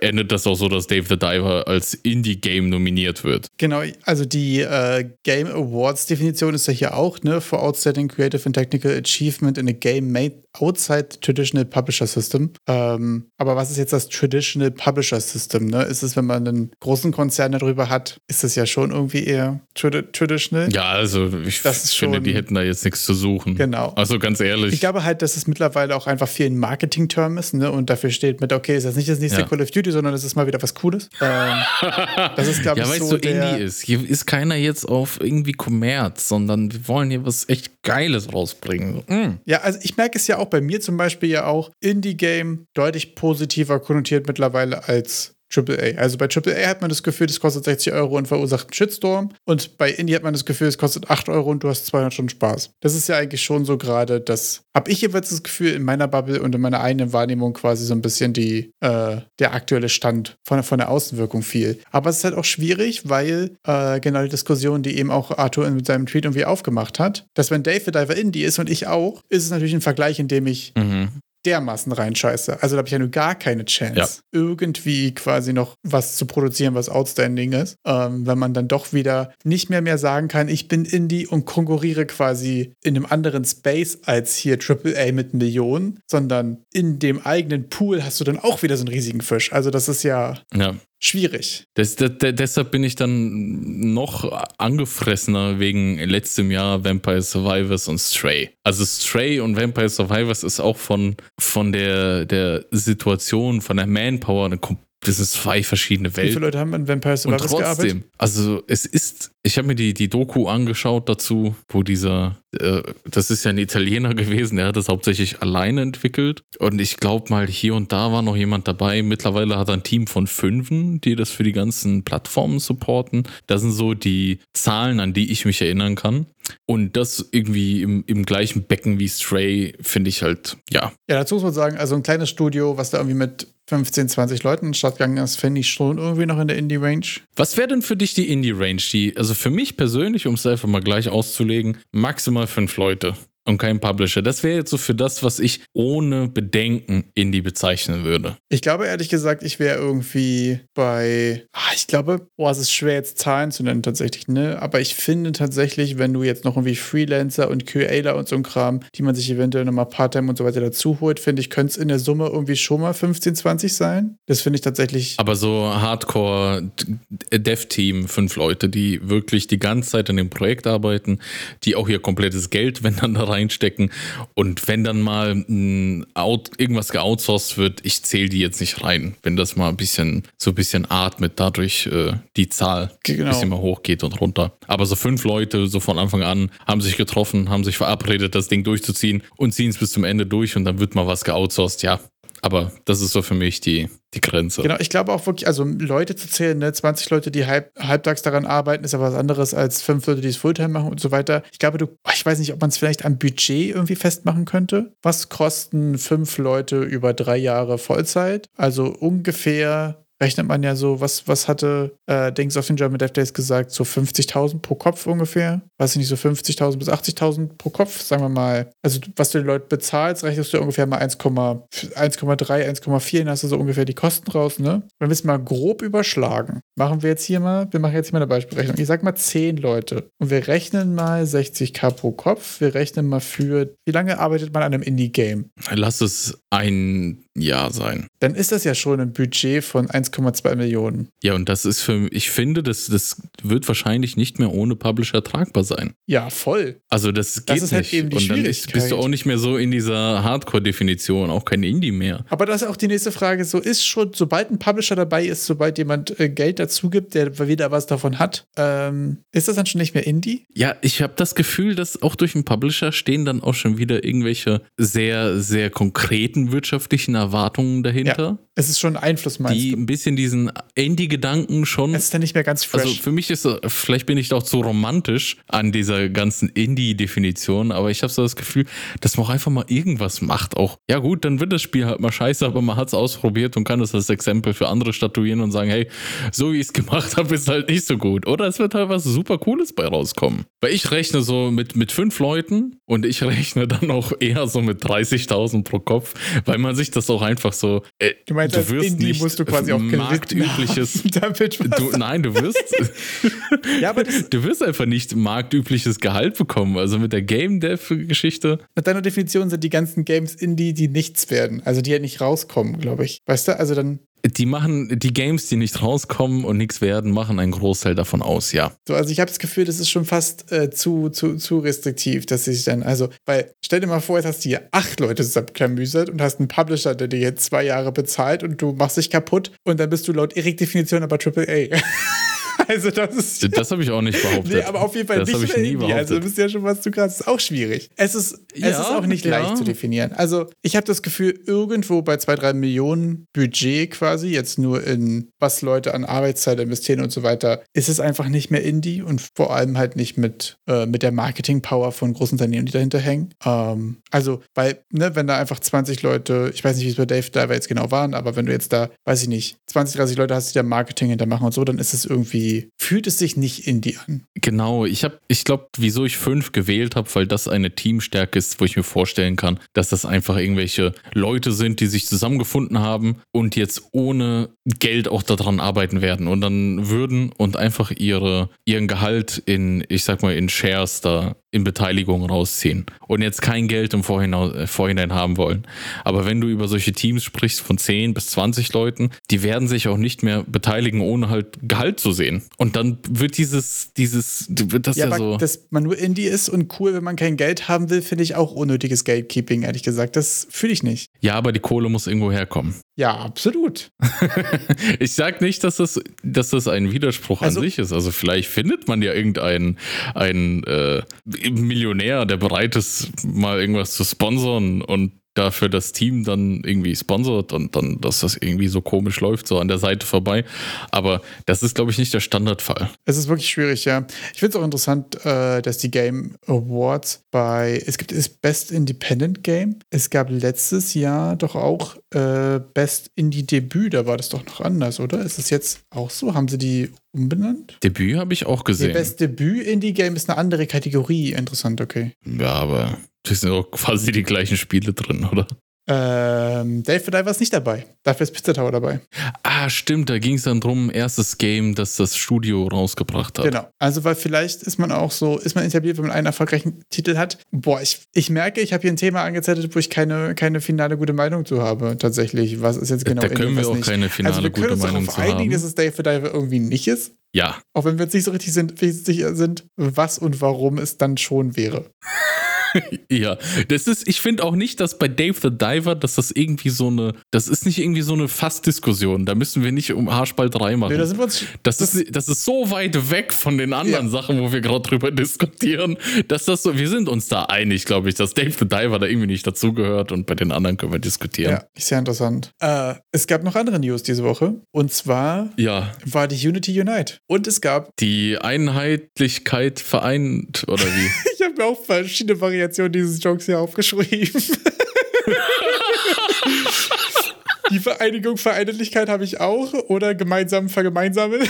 endet das auch so, dass Dave the Diver als Indie-Game nominiert wird. Genau, also die äh, Game Awards-Definition ist ja hier auch, ne? For Outstanding Creative and Technical Achievement in a Game Made Outside Traditional Publisher System. Ähm, aber was ist jetzt das Traditional Publisher System? Ne? Ist es, wenn man einen großen Konzern darüber hat, ist es ja schon irgendwie eher trad traditional? Ja, also ich das finde, die hätten da jetzt nichts zu suchen. Genau. Also ganz ehrlich. Ich glaube halt, dass es mittlerweile auch einfach viel ein Marketing-Term ist, ne? Und dafür steht mit, okay, ist jetzt nicht das nächste ja. Call of Duty, sondern es ist mal wieder was Cooles. Ähm, das ist, glaube ja, ich, so. Ja, weißt du, Indie ist. Hier ist keiner jetzt auf irgendwie Kommerz, sondern wir wollen hier was echt Geiles rausbringen. Mm. Ja, also ich merke es ja auch bei mir zum Beispiel ja auch Indie-Game deutlich positiver konnotiert mittlerweile als AAA. Also bei AAA hat man das Gefühl, das kostet 60 Euro und verursacht einen Shitstorm. Und bei Indie hat man das Gefühl, es kostet 8 Euro und du hast 200 Stunden Spaß. Das ist ja eigentlich schon so gerade das, habe ich jeweils das Gefühl, in meiner Bubble und in meiner eigenen Wahrnehmung quasi so ein bisschen die, äh, der aktuelle Stand von, von der Außenwirkung viel. Aber es ist halt auch schwierig, weil äh, genau die Diskussion, die eben auch Arthur mit seinem Tweet irgendwie aufgemacht hat, dass wenn Dave the Diver Indie ist und ich auch, ist es natürlich ein Vergleich, in dem ich mhm dermaßen reinscheiße. Also da habe ich ja nur gar keine Chance, ja. irgendwie quasi noch was zu produzieren, was outstanding ist. Ähm, wenn man dann doch wieder nicht mehr mehr sagen kann, ich bin Indie und konkurriere quasi in einem anderen Space als hier AAA mit Millionen, sondern in dem eigenen Pool hast du dann auch wieder so einen riesigen Fisch. Also das ist ja, ja. Schwierig. Das, das, deshalb bin ich dann noch angefressener wegen letztem Jahr Vampire Survivors und Stray. Also Stray und Vampire Survivors ist auch von, von der, der Situation, von der Manpower eine das sind zwei verschiedene Welten. Wie viele Leute haben an Vampire Survivors und trotzdem, gearbeitet? Also es ist, ich habe mir die, die Doku angeschaut dazu, wo dieser, äh, das ist ja ein Italiener gewesen, der hat das hauptsächlich alleine entwickelt. Und ich glaube mal, hier und da war noch jemand dabei. Mittlerweile hat er ein Team von Fünfen, die das für die ganzen Plattformen supporten. Das sind so die Zahlen, an die ich mich erinnern kann. Und das irgendwie im, im gleichen Becken wie Stray finde ich halt, ja. Ja, dazu muss man sagen, also ein kleines Studio, was da irgendwie mit 15, 20 Leuten stattgegangen ist, finde ich schon irgendwie noch in der Indie-Range. Was wäre denn für dich die Indie-Range? also für mich persönlich, um es einfach mal gleich auszulegen, maximal fünf Leute und kein Publisher. Das wäre jetzt so für das, was ich ohne Bedenken Indie bezeichnen würde. Ich glaube ehrlich gesagt, ich wäre irgendwie bei, ach, ich glaube, boah, es ist schwer jetzt Zahlen zu nennen tatsächlich, ne? Aber ich finde tatsächlich, wenn du jetzt noch irgendwie Freelancer und QAler und so ein Kram, die man sich eventuell nochmal Part-Time und so weiter dazu holt, finde ich, könnte es in der Summe irgendwie schon mal 15, 20 sein. Das finde ich tatsächlich. Aber so Hardcore-Dev-Team, fünf Leute, die wirklich die ganze Zeit an dem Projekt arbeiten, die auch ihr komplettes Geld, wenn dann da rein reinstecken. Und wenn dann mal ein Out, irgendwas geoutsourced wird, ich zähle die jetzt nicht rein. Wenn das mal ein bisschen, so ein bisschen atmet, dadurch äh, die Zahl genau. ein bisschen mal hochgeht und runter. Aber so fünf Leute, so von Anfang an, haben sich getroffen, haben sich verabredet, das Ding durchzuziehen und ziehen es bis zum Ende durch und dann wird mal was geoutsourced. Ja, aber das ist so für mich die, die Grenze. Genau, ich glaube auch wirklich, also Leute zu zählen, ne, 20 Leute, die halb, halbtags daran arbeiten, ist ja was anderes als fünf Leute, die es Fulltime machen und so weiter. Ich glaube, du, ich weiß nicht, ob man es vielleicht am Budget irgendwie festmachen könnte. Was kosten fünf Leute über drei Jahre Vollzeit? Also ungefähr rechnet man ja so, was, was hatte äh, Dings auf den German Dev Days gesagt, so 50.000 pro Kopf ungefähr. Weiß ich nicht, so 50.000 bis 80.000 pro Kopf, sagen wir mal. Also was du den Leuten bezahlst, rechnest du ungefähr mal 1,3, 1,4, dann hast du so ungefähr die Kosten raus, ne? Wenn wir es mal grob überschlagen, machen wir jetzt hier mal, wir machen jetzt hier mal eine Beispielrechnung. Ich sag mal 10 Leute und wir rechnen mal 60k pro Kopf. Wir rechnen mal für, wie lange arbeitet man an einem Indie-Game? Lass es ein Jahr sein. Dann ist das ja schon ein Budget von 1,2 Millionen. Ja, und das ist für, ich finde, das, das wird wahrscheinlich nicht mehr ohne Publisher tragbar sein. Ja, voll. Also das geht das ist halt nicht. Eben die und dann ist, bist du auch nicht mehr so in dieser Hardcore-Definition, auch kein Indie mehr. Aber das ist auch die nächste Frage. So ist schon, sobald ein Publisher dabei ist, sobald jemand äh, Geld dazu gibt, der wieder was davon hat, ähm, ist das dann schon nicht mehr Indie? Ja, ich habe das Gefühl, dass auch durch einen Publisher stehen dann auch schon wieder irgendwelche sehr, sehr konkreten wirtschaftlichen Erwartungen dahinter. Ja, es ist schon Einfluss, meinst Die du? ein bisschen diesen Indie-Gedanken schon. Es ist dann nicht mehr ganz fresh. Also für mich ist, vielleicht bin ich doch zu romantisch an dieser ganzen Indie-Definition, aber ich habe so das Gefühl, dass man auch einfach mal irgendwas macht. Auch, ja gut, dann wird das Spiel halt mal scheiße, aber man hat es ausprobiert und kann das als Exempel für andere statuieren und sagen, hey, so wie ich es gemacht habe, ist halt nicht so gut. Oder es wird halt was super Cooles bei rauskommen. Weil ich rechne so mit, mit fünf Leuten und ich rechne dann auch eher so mit 30.000 pro Kopf, weil man sich das auch einfach so. Äh, du meinst, du wirst Indie nicht musst du quasi auch marktübliches. du, nein, du wirst. ja, aber du wirst einfach nicht marktübliches Gehalt bekommen. Also mit der Game Dev-Geschichte. Nach deiner Definition sind die ganzen Games Indie, die nichts werden. Also die ja nicht rauskommen, glaube ich. Weißt du, also dann die machen, die Games, die nicht rauskommen und nichts werden, machen einen Großteil davon aus, ja. So, also ich habe das Gefühl, das ist schon fast äh, zu, zu, zu restriktiv, dass sich dann, also, weil, stell dir mal vor, jetzt hast du hier acht Leute zusammenklamüsert und hast einen Publisher, der dir jetzt zwei Jahre bezahlt und du machst dich kaputt und dann bist du laut Erik-Definition aber AAA. Also das ist. Das habe ich auch nicht behauptet. Nee, aber auf jeden Fall das nicht ich nie Indie. Behauptet. Also du bist ja schon was zu krass. Das ist auch schwierig. Es ist, ja, es ist auch nicht ja. leicht zu definieren. Also ich habe das Gefühl, irgendwo bei zwei, drei Millionen Budget quasi, jetzt nur in was Leute an Arbeitszeit investieren und so weiter, ist es einfach nicht mehr Indie und vor allem halt nicht mit, äh, mit der Marketing-Power von großen Unternehmen, die dahinter hängen. Ähm, also, weil, ne, wenn da einfach 20 Leute, ich weiß nicht, wie es bei Dave Diver jetzt genau waren, aber wenn du jetzt da, weiß ich nicht, 20, 30 Leute hast, die da Marketing hintermachen und so, dann ist es irgendwie fühlt es sich nicht Indie an. Genau, ich habe, ich glaube, wieso ich fünf gewählt habe, weil das eine Teamstärke ist, wo ich mir vorstellen kann, dass das einfach irgendwelche Leute sind, die sich zusammengefunden haben und jetzt ohne Geld auch daran arbeiten werden und dann würden und einfach ihre, ihren Gehalt in, ich sag mal, in Shares da in Beteiligung rausziehen und jetzt kein Geld im Vorhinein, äh, Vorhinein haben wollen. Aber wenn du über solche Teams sprichst von 10 bis 20 Leuten, die werden sich auch nicht mehr beteiligen, ohne halt Gehalt zu sehen. Und dann wird dieses, dieses, wird das ja, ja so. Dass man nur Indie ist und cool, wenn man kein Geld haben will, finde ich auch unnötiges Gatekeeping, ehrlich gesagt. Das fühle ich nicht. Ja, aber die Kohle muss irgendwo herkommen. Ja, absolut. ich sag nicht, dass das, dass das ein Widerspruch also, an sich ist. Also vielleicht findet man ja irgendeinen einen, äh, Millionär, der bereit ist, mal irgendwas zu sponsern und dafür das Team dann irgendwie sponsert und dann, dass das irgendwie so komisch läuft, so an der Seite vorbei. Aber das ist, glaube ich, nicht der Standardfall. Es ist wirklich schwierig, ja. Ich finde es auch interessant, äh, dass die Game Awards bei, es gibt das Best Independent Game. Es gab letztes Jahr doch auch äh, Best Indie Debüt, da war das doch noch anders, oder? Ist es jetzt auch so? Haben sie die umbenannt? Debüt habe ich auch gesehen. Nee, Best Debüt Indie Game ist eine andere Kategorie. Interessant, okay. Ja, aber das sind auch quasi die gleichen Spiele drin, oder? Ähm, Dave for Diver ist nicht dabei. Dafür ist Pizza Tower dabei. Ah, stimmt. Da ging es dann drum, erstes Game, das das Studio rausgebracht hat. Genau. Also, weil vielleicht ist man auch so, ist man etabliert, wenn man einen erfolgreichen Titel hat. Boah, ich, ich merke, ich habe hier ein Thema angezettelt, wo ich keine, keine finale gute Meinung zu habe, tatsächlich. Was ist jetzt genau Da können wir auch nicht. keine finale also wir gute Meinung zu einigen, haben. dass es Dave for Diver irgendwie nicht ist. Ja. Auch wenn wir uns nicht so richtig sind, sicher sind, was und warum es dann schon wäre. ja, das ist, ich finde auch nicht, dass bei Dave the Diver, dass das irgendwie so eine, das ist nicht irgendwie so eine Fassdiskussion. Da müssen wir nicht um Haarspalt 3 machen. Nee, da uns, das, ist, das ist so weit weg von den anderen Ja. Sachen, wo wir gerade drüber diskutieren, dass das so, wir sind uns da einig, glaube ich, dass Dave the Diver da irgendwie nicht dazugehört und bei den anderen können wir diskutieren. ja, ist sehr interessant. Äh, es gab noch andere News diese Woche. Und zwar ja war die Unity Unite. Und es gab die Einheitlichkeit vereint, oder wie? Habe mir auch verschiedene Variationen dieses Jokes hier aufgeschrieben. Die Vereinigung Vereinheitlichkeit habe ich auch oder gemeinsam vergemeinsamen.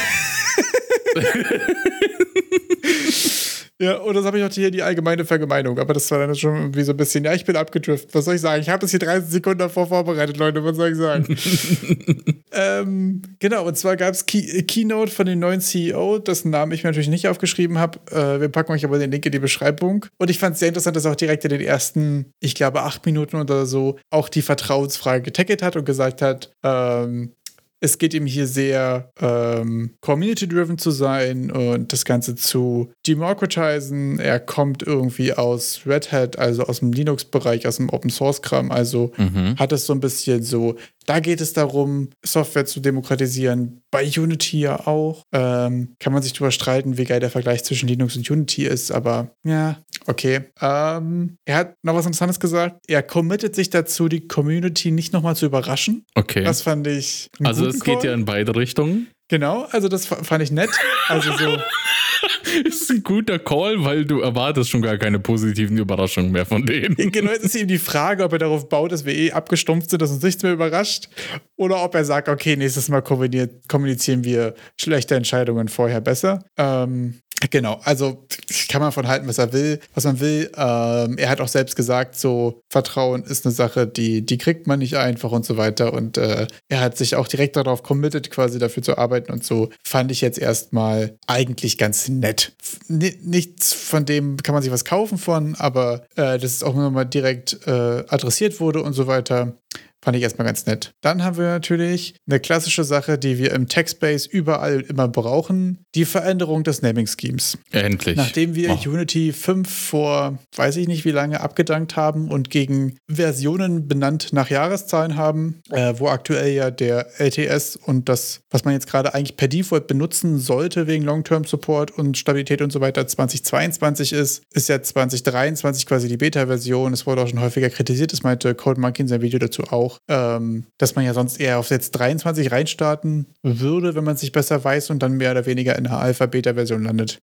Ja, und das habe ich auch hier die allgemeine Vergemeinung, aber das war dann schon irgendwie so ein bisschen, ja, ich bin abgedriftet. Was soll ich sagen? Ich habe das hier 30 Sekunden davor vorbereitet, Leute, was soll ich sagen? ähm, genau, und zwar gab es Key Keynote von dem neuen CEO, dessen Namen ich mir natürlich nicht aufgeschrieben habe. Äh, wir packen euch aber den Link in die Beschreibung. Und ich fand es sehr interessant, dass er auch direkt in den ersten, ich glaube, acht Minuten oder so auch die Vertrauensfrage getackelt hat und gesagt hat, ähm, es geht ihm hier sehr ähm, community-driven zu sein und das Ganze zu democratisieren. Er kommt irgendwie aus Red Hat, also aus dem Linux-Bereich, aus dem Open-Source-Kram. Also Mhm. hat es so ein bisschen so, da geht es darum, Software zu demokratisieren. Bei Unity ja auch. Ähm, kann man sich drüber streiten, wie geil der Vergleich zwischen Linux und Unity ist, aber ja, okay. Ähm, er hat noch was Interessantes gesagt. Er committet sich dazu, die Community nicht nochmal zu überraschen. Okay. Das fand ich. also es geht Call. ja in beide Richtungen. Genau, also das fa- fand ich nett. Also so, ist ein guter Call, weil du erwartest schon gar keine positiven Überraschungen mehr von denen. genau jetzt ist eben die Frage, ob er darauf baut, dass wir eh abgestumpft sind, dass uns nichts mehr überrascht. Oder ob er sagt, okay, nächstes Mal kommunizieren, kommunizieren wir schlechte Entscheidungen vorher besser. Ähm, Genau, also kann man von halten, was er will, was man will. Ähm, er hat auch selbst gesagt, so Vertrauen ist eine Sache, die, die kriegt man nicht einfach und so weiter. Und äh, er hat sich auch direkt darauf committed, quasi dafür zu arbeiten und so. Fand ich jetzt erstmal eigentlich ganz nett. N nichts von dem kann man sich was kaufen von, aber äh, dass es auch nochmal direkt äh, adressiert wurde und so weiter. Fand ich erstmal ganz nett. Dann haben wir natürlich eine klassische Sache, die wir im Tech-Space überall immer brauchen: die Veränderung des Naming-Schemes. Endlich. Nachdem wir Oh. Unity 5 vor weiß ich nicht wie lange abgedankt haben und gegen Versionen benannt nach Jahreszahlen haben, äh, wo aktuell ja der LTS und das, was man jetzt gerade eigentlich per Default benutzen sollte wegen Long-Term-Support und Stabilität und so weiter, 2022 ist, ist ja 2023 quasi die Beta-Version. Es wurde auch schon häufiger kritisiert, das meinte Cold Monkey in seinem Video dazu auch, ähm, dass man ja sonst eher auf jetzt 23 reinstarten würde, wenn man sich besser weiß und dann mehr oder weniger in einer Alpha-Beta-Version landet.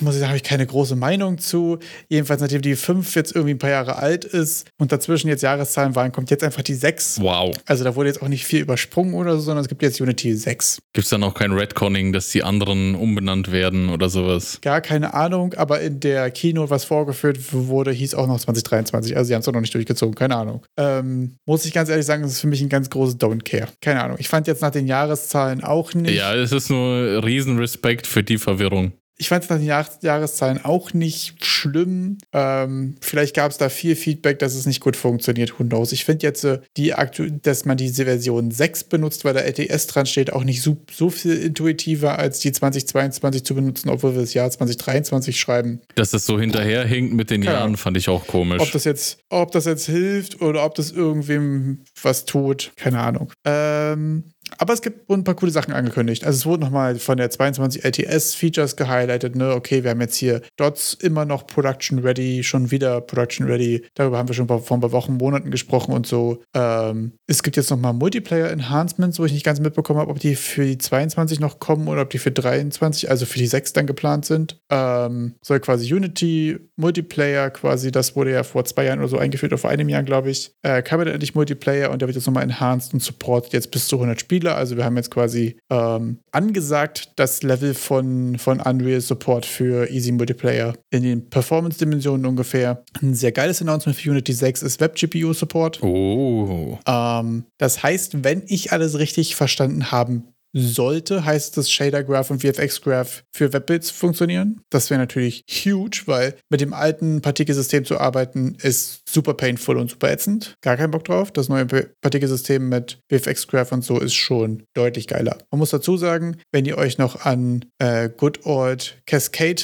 Muss ich sagen, habe ich keine große Meinung zu. Jedenfalls, nachdem die 5 jetzt irgendwie ein paar Jahre alt ist und dazwischen jetzt Jahreszahlen waren, kommt jetzt einfach die 6. Wow. Also da wurde jetzt auch nicht viel übersprungen oder so, sondern es gibt jetzt Unity 6. Gibt es dann auch kein Redconning, dass die anderen umbenannt werden oder sowas? Gar keine Ahnung, aber in der Kino, was vorgeführt wurde, hieß auch noch 2023. Also sie haben es auch noch nicht durchgezogen, keine Ahnung. Ähm, muss ich ganz ehrlich sagen, das ist für mich ein ganz großes Don't Care. Keine Ahnung. Ich fand jetzt nach den Jahreszahlen auch nicht. Ja, es ist nur Riesenrespekt für die Verwirrung. Ich fand es nach den Jahr Jahreszahlen auch nicht schlimm. Ähm, vielleicht gab es da viel Feedback, dass es nicht gut funktioniert. Who knows? Ich finde jetzt, äh, die dass man diese Version 6 benutzt, weil da LTS dran steht, auch nicht so, so viel intuitiver als die 2022 zu benutzen, obwohl wir das Jahr 2023 schreiben. Dass das so hinterherhinkt mit den Keine Jahren, fand ich auch komisch. Ob das jetzt, ob das jetzt hilft oder ob das irgendwem was tut, keine Ahnung. Ähm, aber es gibt ein paar coole Sachen angekündigt. Also es wurde nochmal von der 22 LTS Features gehighlightet. Ne? Okay, wir haben jetzt hier Dots immer noch Production Ready, schon wieder Production Ready. Darüber haben wir schon vor ein paar Wochen, Monaten gesprochen und so. Ähm, es gibt jetzt nochmal Multiplayer Enhancements, wo ich nicht ganz mitbekommen habe, ob die für die 22 noch kommen oder ob die für 23, also für die 6 dann geplant sind. Ähm, soll quasi Unity Multiplayer quasi, das wurde ja vor zwei Jahren oder so eingeführt, oder vor einem Jahr, glaube ich. Äh, kann man endlich Multiplayer und der wird jetzt nochmal enhanced und supportet jetzt bis zu 100 Spiele. Spieler. Also wir haben jetzt quasi ähm, angesagt das Level von, von Unreal Support für Easy Multiplayer in den Performance-Dimensionen ungefähr. Ein sehr geiles Announcement für Unity 6 ist Web-GPU-Support. Oh. Ähm, das heißt, wenn ich alles richtig verstanden habe, sollte, heißt das Shader Graph und VFX Graph für Webbuilds funktionieren. Das wäre natürlich huge, weil mit dem alten Partikelsystem zu arbeiten ist super painful und super ätzend. Gar keinen Bock drauf. Das neue Partikelsystem mit VFX Graph und so ist schon deutlich geiler. Man muss dazu sagen, wenn ihr euch noch an äh, Good Old Cascade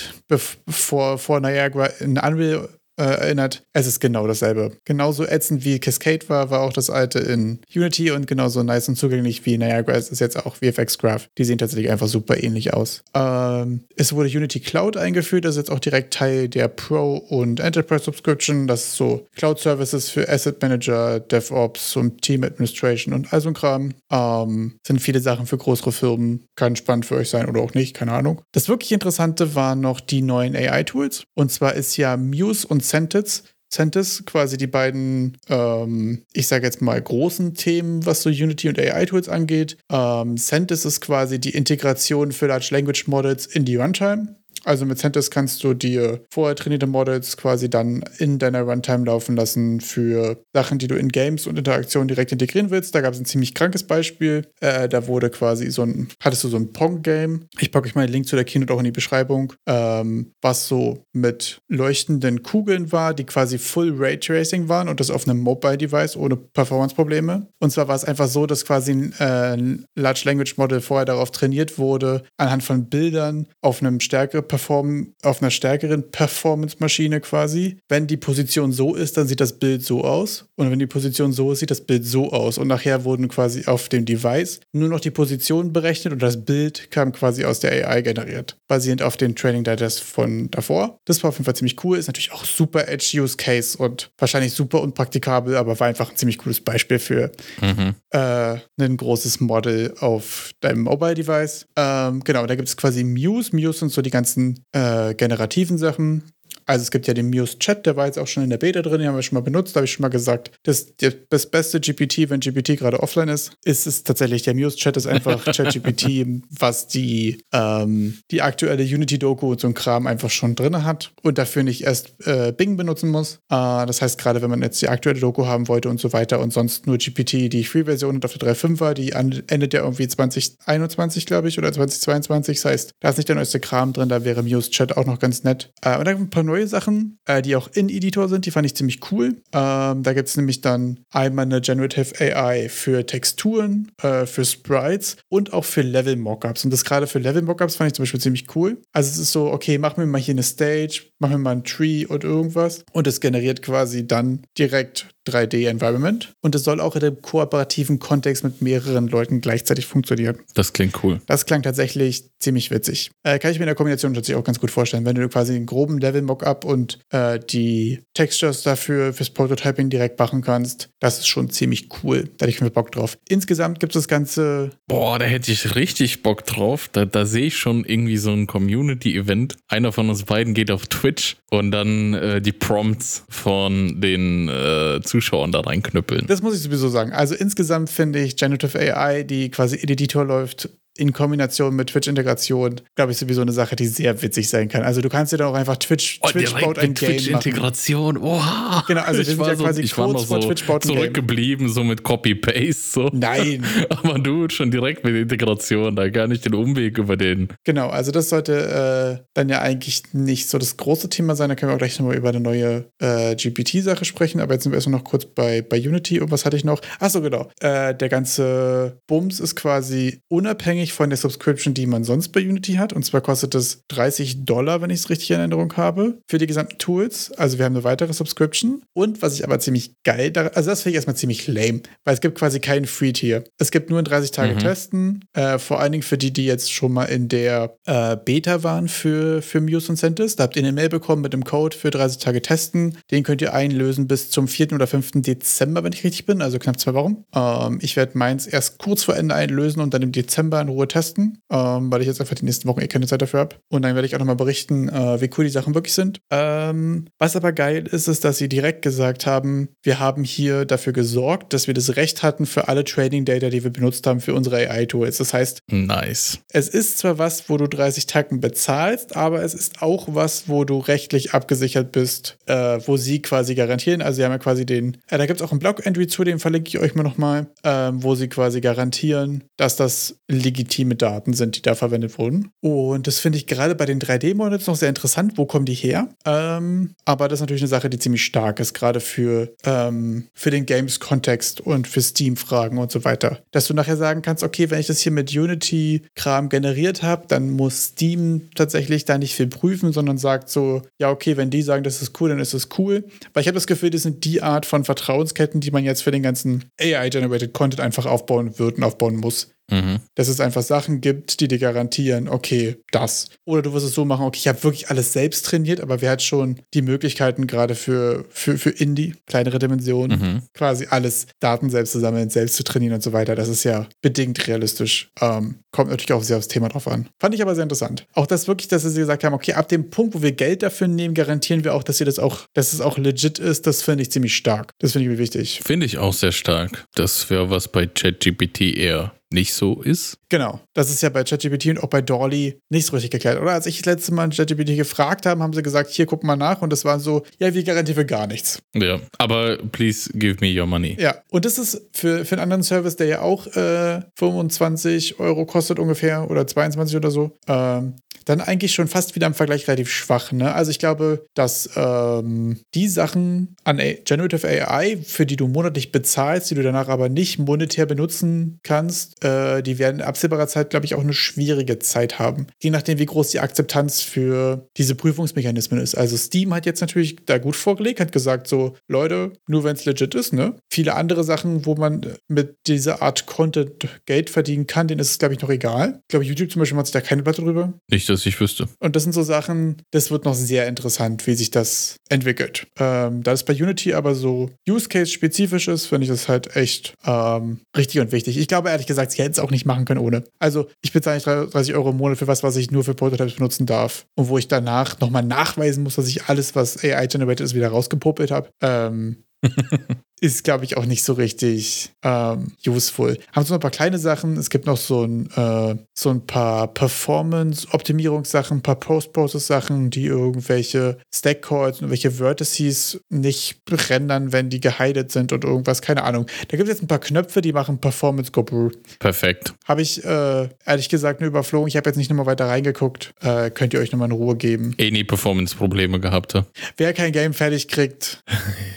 vor, vor Niagara in Unreal äh, erinnert, es ist genau dasselbe. Genauso ätzend wie Cascade war, war auch das alte in Unity und genauso nice und zugänglich wie Niagara ist jetzt auch VFX Graph. Die sehen tatsächlich einfach super ähnlich aus. Ähm, es wurde Unity Cloud eingeführt, das ist jetzt auch direkt Teil der Pro und Enterprise Subscription. Das ist so Cloud Services für Asset Manager, DevOps und Team Administration und all so ein Kram. Ähm, sind viele Sachen für größere Firmen. Kann spannend für euch sein oder auch nicht, keine Ahnung. Das wirklich Interessante waren noch die neuen AI-Tools. Und zwar ist ja Muse und Centis. Centis, quasi die beiden, ähm, ich sage jetzt mal, großen Themen, was so Unity und AI-Tools angeht. Ähm, Centis ist quasi die Integration für Large Language Models in die Runtime. Also mit CentOS kannst du dir vorher trainierte Models quasi dann in deiner Runtime laufen lassen für Sachen, die du in Games und Interaktionen direkt integrieren willst. Da gab es ein ziemlich krankes Beispiel. Äh, da wurde quasi so ein, hattest du so ein Pong-Game. Ich packe euch mal den Link zu der Keynote auch in die Beschreibung, ähm, was so mit leuchtenden Kugeln war, die quasi Full Raytracing waren und das auf einem Mobile-Device ohne Performance-Probleme. Und zwar war es einfach so, dass quasi ein, äh, Large Language Model vorher darauf trainiert wurde, anhand von Bildern auf einem stärkeren performen auf einer stärkeren Performance-Maschine quasi. Wenn die Position so ist, dann sieht das Bild so aus. Und wenn die Position so ist, sieht das Bild so aus. Und nachher wurden quasi auf dem Device nur noch die Positionen berechnet und das Bild kam quasi aus der AI generiert. Basierend auf den Training Datas von davor. Das war auf jeden Fall ziemlich cool. Ist natürlich auch super Edge Use Case und wahrscheinlich super unpraktikabel, aber war einfach ein ziemlich cooles Beispiel für mhm. äh, ein großes Model auf deinem Mobile Device. Ähm, genau, da gibt es quasi Muse. Muse sind so die ganzen ganzen äh, generativen Sachen. Also es gibt ja den Muse Chat, der war jetzt auch schon in der Beta drin, den haben wir schon mal benutzt, da habe ich schon mal gesagt, das, das beste GPT, wenn GPT gerade offline ist, ist es tatsächlich, der Muse Chat ist einfach ChatGPT, was die, ähm, die aktuelle Unity-Doku und so ein Kram einfach schon drin hat und dafür nicht erst äh, Bing benutzen muss. Äh, das heißt, gerade wenn man jetzt die aktuelle Doku haben wollte und so weiter und sonst nur GPT, die Free-Version und auf der 3.5er, die an, endet ja irgendwie 2021, glaube ich, oder 2022. Das heißt, da ist nicht der neueste Kram drin, da wäre Muse Chat auch noch ganz nett. Äh, und dann ein paar neue Sachen, äh, die auch in Editor sind, die fand ich ziemlich cool. Ähm, da gibt es nämlich dann einmal eine Generative AI für Texturen, äh, für Sprites und auch für Level Mockups. Und das gerade für Level Mockups fand ich zum Beispiel ziemlich cool. Also es ist so, okay, mach mir mal hier eine Stage, mach mir mal ein Tree und irgendwas. Und es generiert quasi dann direkt 3D-Environment. Und es soll auch in einem kooperativen Kontext mit mehreren Leuten gleichzeitig funktionieren. Das klingt cool. Das klang tatsächlich ziemlich witzig. Äh, kann ich mir in der Kombination tatsächlich auch ganz gut vorstellen. Wenn du quasi einen groben Level-Mockup und äh, die Textures dafür fürs Prototyping direkt machen kannst, das ist schon ziemlich cool. Da hätte ich mir Bock drauf. Insgesamt gibt es das Ganze. Boah, da hätte ich richtig Bock drauf. Da, da sehe ich schon irgendwie so ein Community-Event. Einer von uns beiden geht auf Twitch und dann äh, die Prompts von den äh, Zuschauern da reinknüppeln. Das muss ich sowieso sagen. Also insgesamt finde ich Generative AI, die quasi Editor läuft, in Kombination mit Twitch-Integration, glaube ich, sowieso eine Sache, die sehr witzig sein kann. Also du kannst dir dann auch einfach Twitch, Oh, Twitch baut ein. Twitch-Integration. Oha. Genau, also wir ich sind war ja so, quasi ich kurz vor so Twitch baut ein zurückgeblieben, so mit Copy-Paste. So. Nein. Aber du schon direkt mit Integration, da gar nicht den Umweg über den. Genau, also das sollte äh, dann ja eigentlich nicht so das große Thema sein. Da können wir auch gleich nochmal über eine neue äh, GPT-Sache sprechen. Aber jetzt sind wir erstmal noch kurz bei, bei Unity. Und was hatte ich noch? Achso, genau. Äh, der ganze Bums ist quasi unabhängig von der Subscription, die man sonst bei Unity hat. Und zwar kostet es 30 Dollar, wenn ich es richtig in Erinnerung habe, für die gesamten Tools. Also wir haben eine weitere Subscription. Und was ich aber ziemlich geil, da, also das finde ich erstmal ziemlich lame, weil es gibt quasi keinen Free-Tier. Es gibt nur ein 30 Tage Mhm. Testen. Äh, vor allen Dingen für die, die jetzt schon mal in der äh, Beta waren für, für Muse und Centis. Da habt ihr eine Mail bekommen mit dem Code für 30 Tage Testen. Den könnt ihr einlösen bis zum 4. oder 5. Dezember, wenn ich richtig bin, also knapp zwei Wochen. Ähm, ich werde meins erst kurz vor Ende einlösen und dann im Dezember in Ruhe testen, ähm, weil ich jetzt einfach die nächsten Wochen eh keine Zeit dafür habe. Und dann werde ich auch nochmal berichten, äh, wie cool die Sachen wirklich sind. Ähm, was aber geil ist, ist, dass sie direkt gesagt haben, wir haben hier dafür gesorgt, dass wir das Recht hatten für alle Training Data, die wir benutzt haben für unsere AI-Tools. Das heißt, Nice. es ist zwar was, wo du 30 Tacken bezahlst, aber es ist auch was, wo du rechtlich abgesichert bist, äh, wo sie quasi garantieren. Also sie haben ja quasi den, äh, da gibt es auch einen Blog-Entry zu, den verlinke ich euch mal nochmal, ähm, wo sie quasi garantieren, dass das legitime Daten sind, die da verwendet wurden. Und das finde ich gerade bei den 3D-Models noch sehr interessant. Wo kommen die her? Ähm, aber das ist natürlich eine Sache, die ziemlich stark ist, gerade für, ähm, für den Games-Kontext und für Steam-Fragen und so weiter. Dass du nachher sagen kannst, okay, wenn ich das hier mit Unity-Kram generiert habe, dann muss Steam tatsächlich da nicht viel prüfen, sondern sagt so, ja, okay, wenn die sagen, das ist cool, dann ist es cool. Weil ich habe das Gefühl, das sind die Art von Vertrauensketten, die man jetzt für den ganzen AI-Generated Content einfach aufbauen wird und aufbauen muss Mhm. dass es einfach Sachen gibt, die dir garantieren, okay, das. Oder du wirst es so machen, okay, ich habe wirklich alles selbst trainiert, aber wer hat schon die Möglichkeiten gerade für, für, für Indie, kleinere Dimensionen, Mhm. quasi alles Daten selbst zu sammeln, selbst zu trainieren und so weiter. Das ist ja bedingt realistisch. Ähm, kommt natürlich auch sehr aufs Thema drauf an. Fand ich aber sehr interessant. Auch das wirklich, dass sie gesagt haben, okay, ab dem Punkt, wo wir Geld dafür nehmen, garantieren wir auch, dass ihr das auch, dass es auch legit ist. Das finde ich ziemlich stark. Das finde ich mir wichtig. Finde ich auch sehr stark. Das wäre was bei ChatGPT eher nicht so ist. Genau. Das ist ja bei ChatGPT und auch bei Dolly nicht so richtig geklärt, oder? Als ich das letzte Mal ChatGPT gefragt habe, haben sie gesagt, hier, guck mal nach. Und das war so, ja, wir garantieren für gar nichts. Ja, aber please give me your money. Ja, und das ist für, für einen anderen Service, der ja auch äh, 25 Euro kostet ungefähr oder 22 oder so, ähm, dann eigentlich schon fast wieder im Vergleich relativ schwach. Ne? Also ich glaube, dass ähm, die Sachen an A Generative AI, für die du monatlich bezahlst, die du danach aber nicht monetär benutzen kannst, äh, die werden in absehbarer Zeit, glaube ich, auch eine schwierige Zeit haben. Je nachdem, wie groß die Akzeptanz für diese Prüfungsmechanismen ist. Also Steam hat jetzt natürlich da gut vorgelegt, hat gesagt so, Leute, nur wenn es legit ist, ne? Viele andere Sachen, wo man mit dieser Art Content Geld verdienen kann, denen ist es, glaube ich, noch egal. Ich glaube, YouTube zum Beispiel macht sich da keine Platte drüber. Nicht, dass ich wüsste. Und das sind so Sachen, das wird noch sehr interessant, wie sich das entwickelt. Ähm, da es bei Unity aber so Use Case-spezifisch ist, finde ich das halt echt ähm, richtig und wichtig. Ich glaube ehrlich gesagt, sie hätten es auch nicht machen können ohne. Also ich bezahle nicht 30 Euro im Monat für was, was ich nur für Prototypes benutzen darf. Und wo ich danach nochmal nachweisen muss, dass ich alles, was AI-generated ist, wieder rausgepuppelt habe. Ähm, ist, glaube ich, auch nicht so richtig ähm, useful. Haben so ein paar kleine Sachen. Es gibt noch so ein, äh, so ein paar Performance-Optimierungssachen, ein paar Post-Process-Sachen, die irgendwelche Stack-Calls und irgendwelche Vertices nicht rendern, wenn die gehidet sind und irgendwas, keine Ahnung. Da gibt es jetzt ein paar Knöpfe, die machen Performance go brute. Perfekt. Habe ich äh, ehrlich gesagt nur überflogen. Ich habe jetzt nicht nochmal weiter reingeguckt. Äh, könnt ihr euch nochmal in Ruhe geben. Eh nie Performance-Probleme gehabt. ja. Wer kein Game fertig kriegt,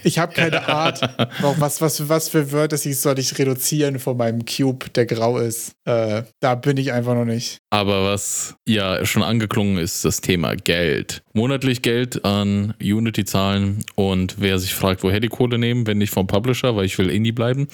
ich habe keine Art. Was, was, was für Vertices soll ich reduzieren von meinem Cube, der grau ist? Äh, da bin ich einfach noch nicht. Aber was ja schon angeklungen ist, das Thema Geld. Monatlich Geld an Unity zahlen und wer sich fragt, woher die Kohle nehmen, wenn nicht vom Publisher, weil ich will Indie bleiben.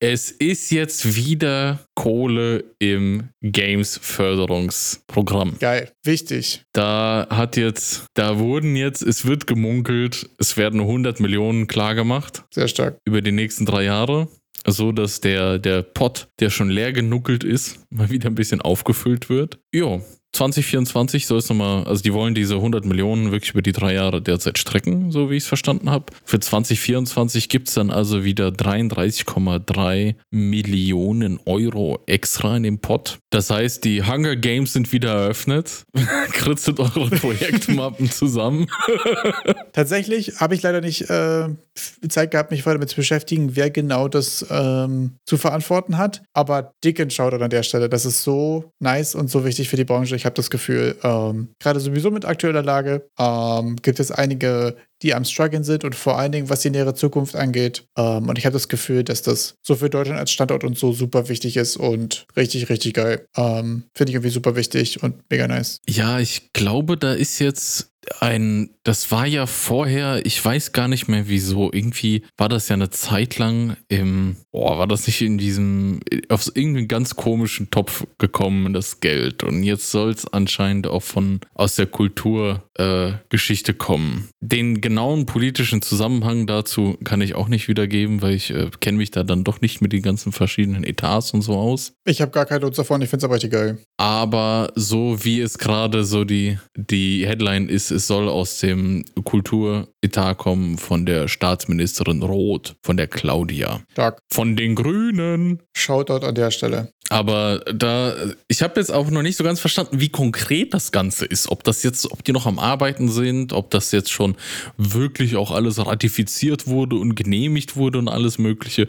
Es ist jetzt wieder Kohle im Games-Förderungsprogramm. Geil. Wichtig. Da hat jetzt, da wurden jetzt, es wird gemunkelt, es werden 100 Millionen klargemacht Sehr stark. über die nächsten drei Jahre. So dass der, der Pot, der schon leer genuckelt ist, mal wieder ein bisschen aufgefüllt wird. Jo, 2024 soll es nochmal, also die wollen diese 100 Millionen wirklich über die drei Jahre derzeit strecken, so wie ich es verstanden habe. Für 2024 gibt es dann also wieder 33,3 Millionen Euro extra in dem Pot. Das heißt, die Hunger Games sind wieder eröffnet. Kritzelt eure Projektmappen zusammen. Tatsächlich habe ich leider nicht äh, Zeit gehabt, mich weiter damit zu beschäftigen, wer genau das ähm, zu verantworten hat. Aber dicken Shoutout an der Stelle. Das ist so nice und so wichtig für die Branche. Ich habe das Gefühl, ähm, gerade sowieso mit aktueller Lage ähm, gibt es einige die am struggeln sind und vor allen Dingen, was die nähere Zukunft angeht. Ähm, und ich habe das Gefühl, dass das so für Deutschland als Standort und so super wichtig ist und richtig, richtig geil. Ähm, Finde ich irgendwie super wichtig und mega nice. Ja, ich glaube, da ist jetzt ein, das war ja vorher, ich weiß gar nicht mehr wieso, irgendwie war das ja eine Zeit lang im, boah, war das nicht in diesem, auf irgendeinen ganz komischen Topf gekommen, das Geld. Und jetzt soll es anscheinend auch von, aus der Kulturgeschichte äh, kommen. Den genauen politischen Zusammenhang dazu kann ich auch nicht wiedergeben, weil ich äh, kenne mich da dann doch nicht mit den ganzen verschiedenen Etats und so aus. Ich habe gar keine Lust davon, ich finde es aber richtig geil. Aber so wie es gerade so die, die Headline ist, es soll aus dem Kulturetat kommen von der Staatsministerin Roth, von der Claudia. Stark. Von den Grünen. Shoutout an der Stelle. Aber da, ich habe jetzt auch noch nicht so ganz verstanden, wie konkret das Ganze ist. Ob das jetzt, ob die noch am Arbeiten sind, ob das jetzt schon wirklich auch alles ratifiziert wurde und genehmigt wurde und alles Mögliche.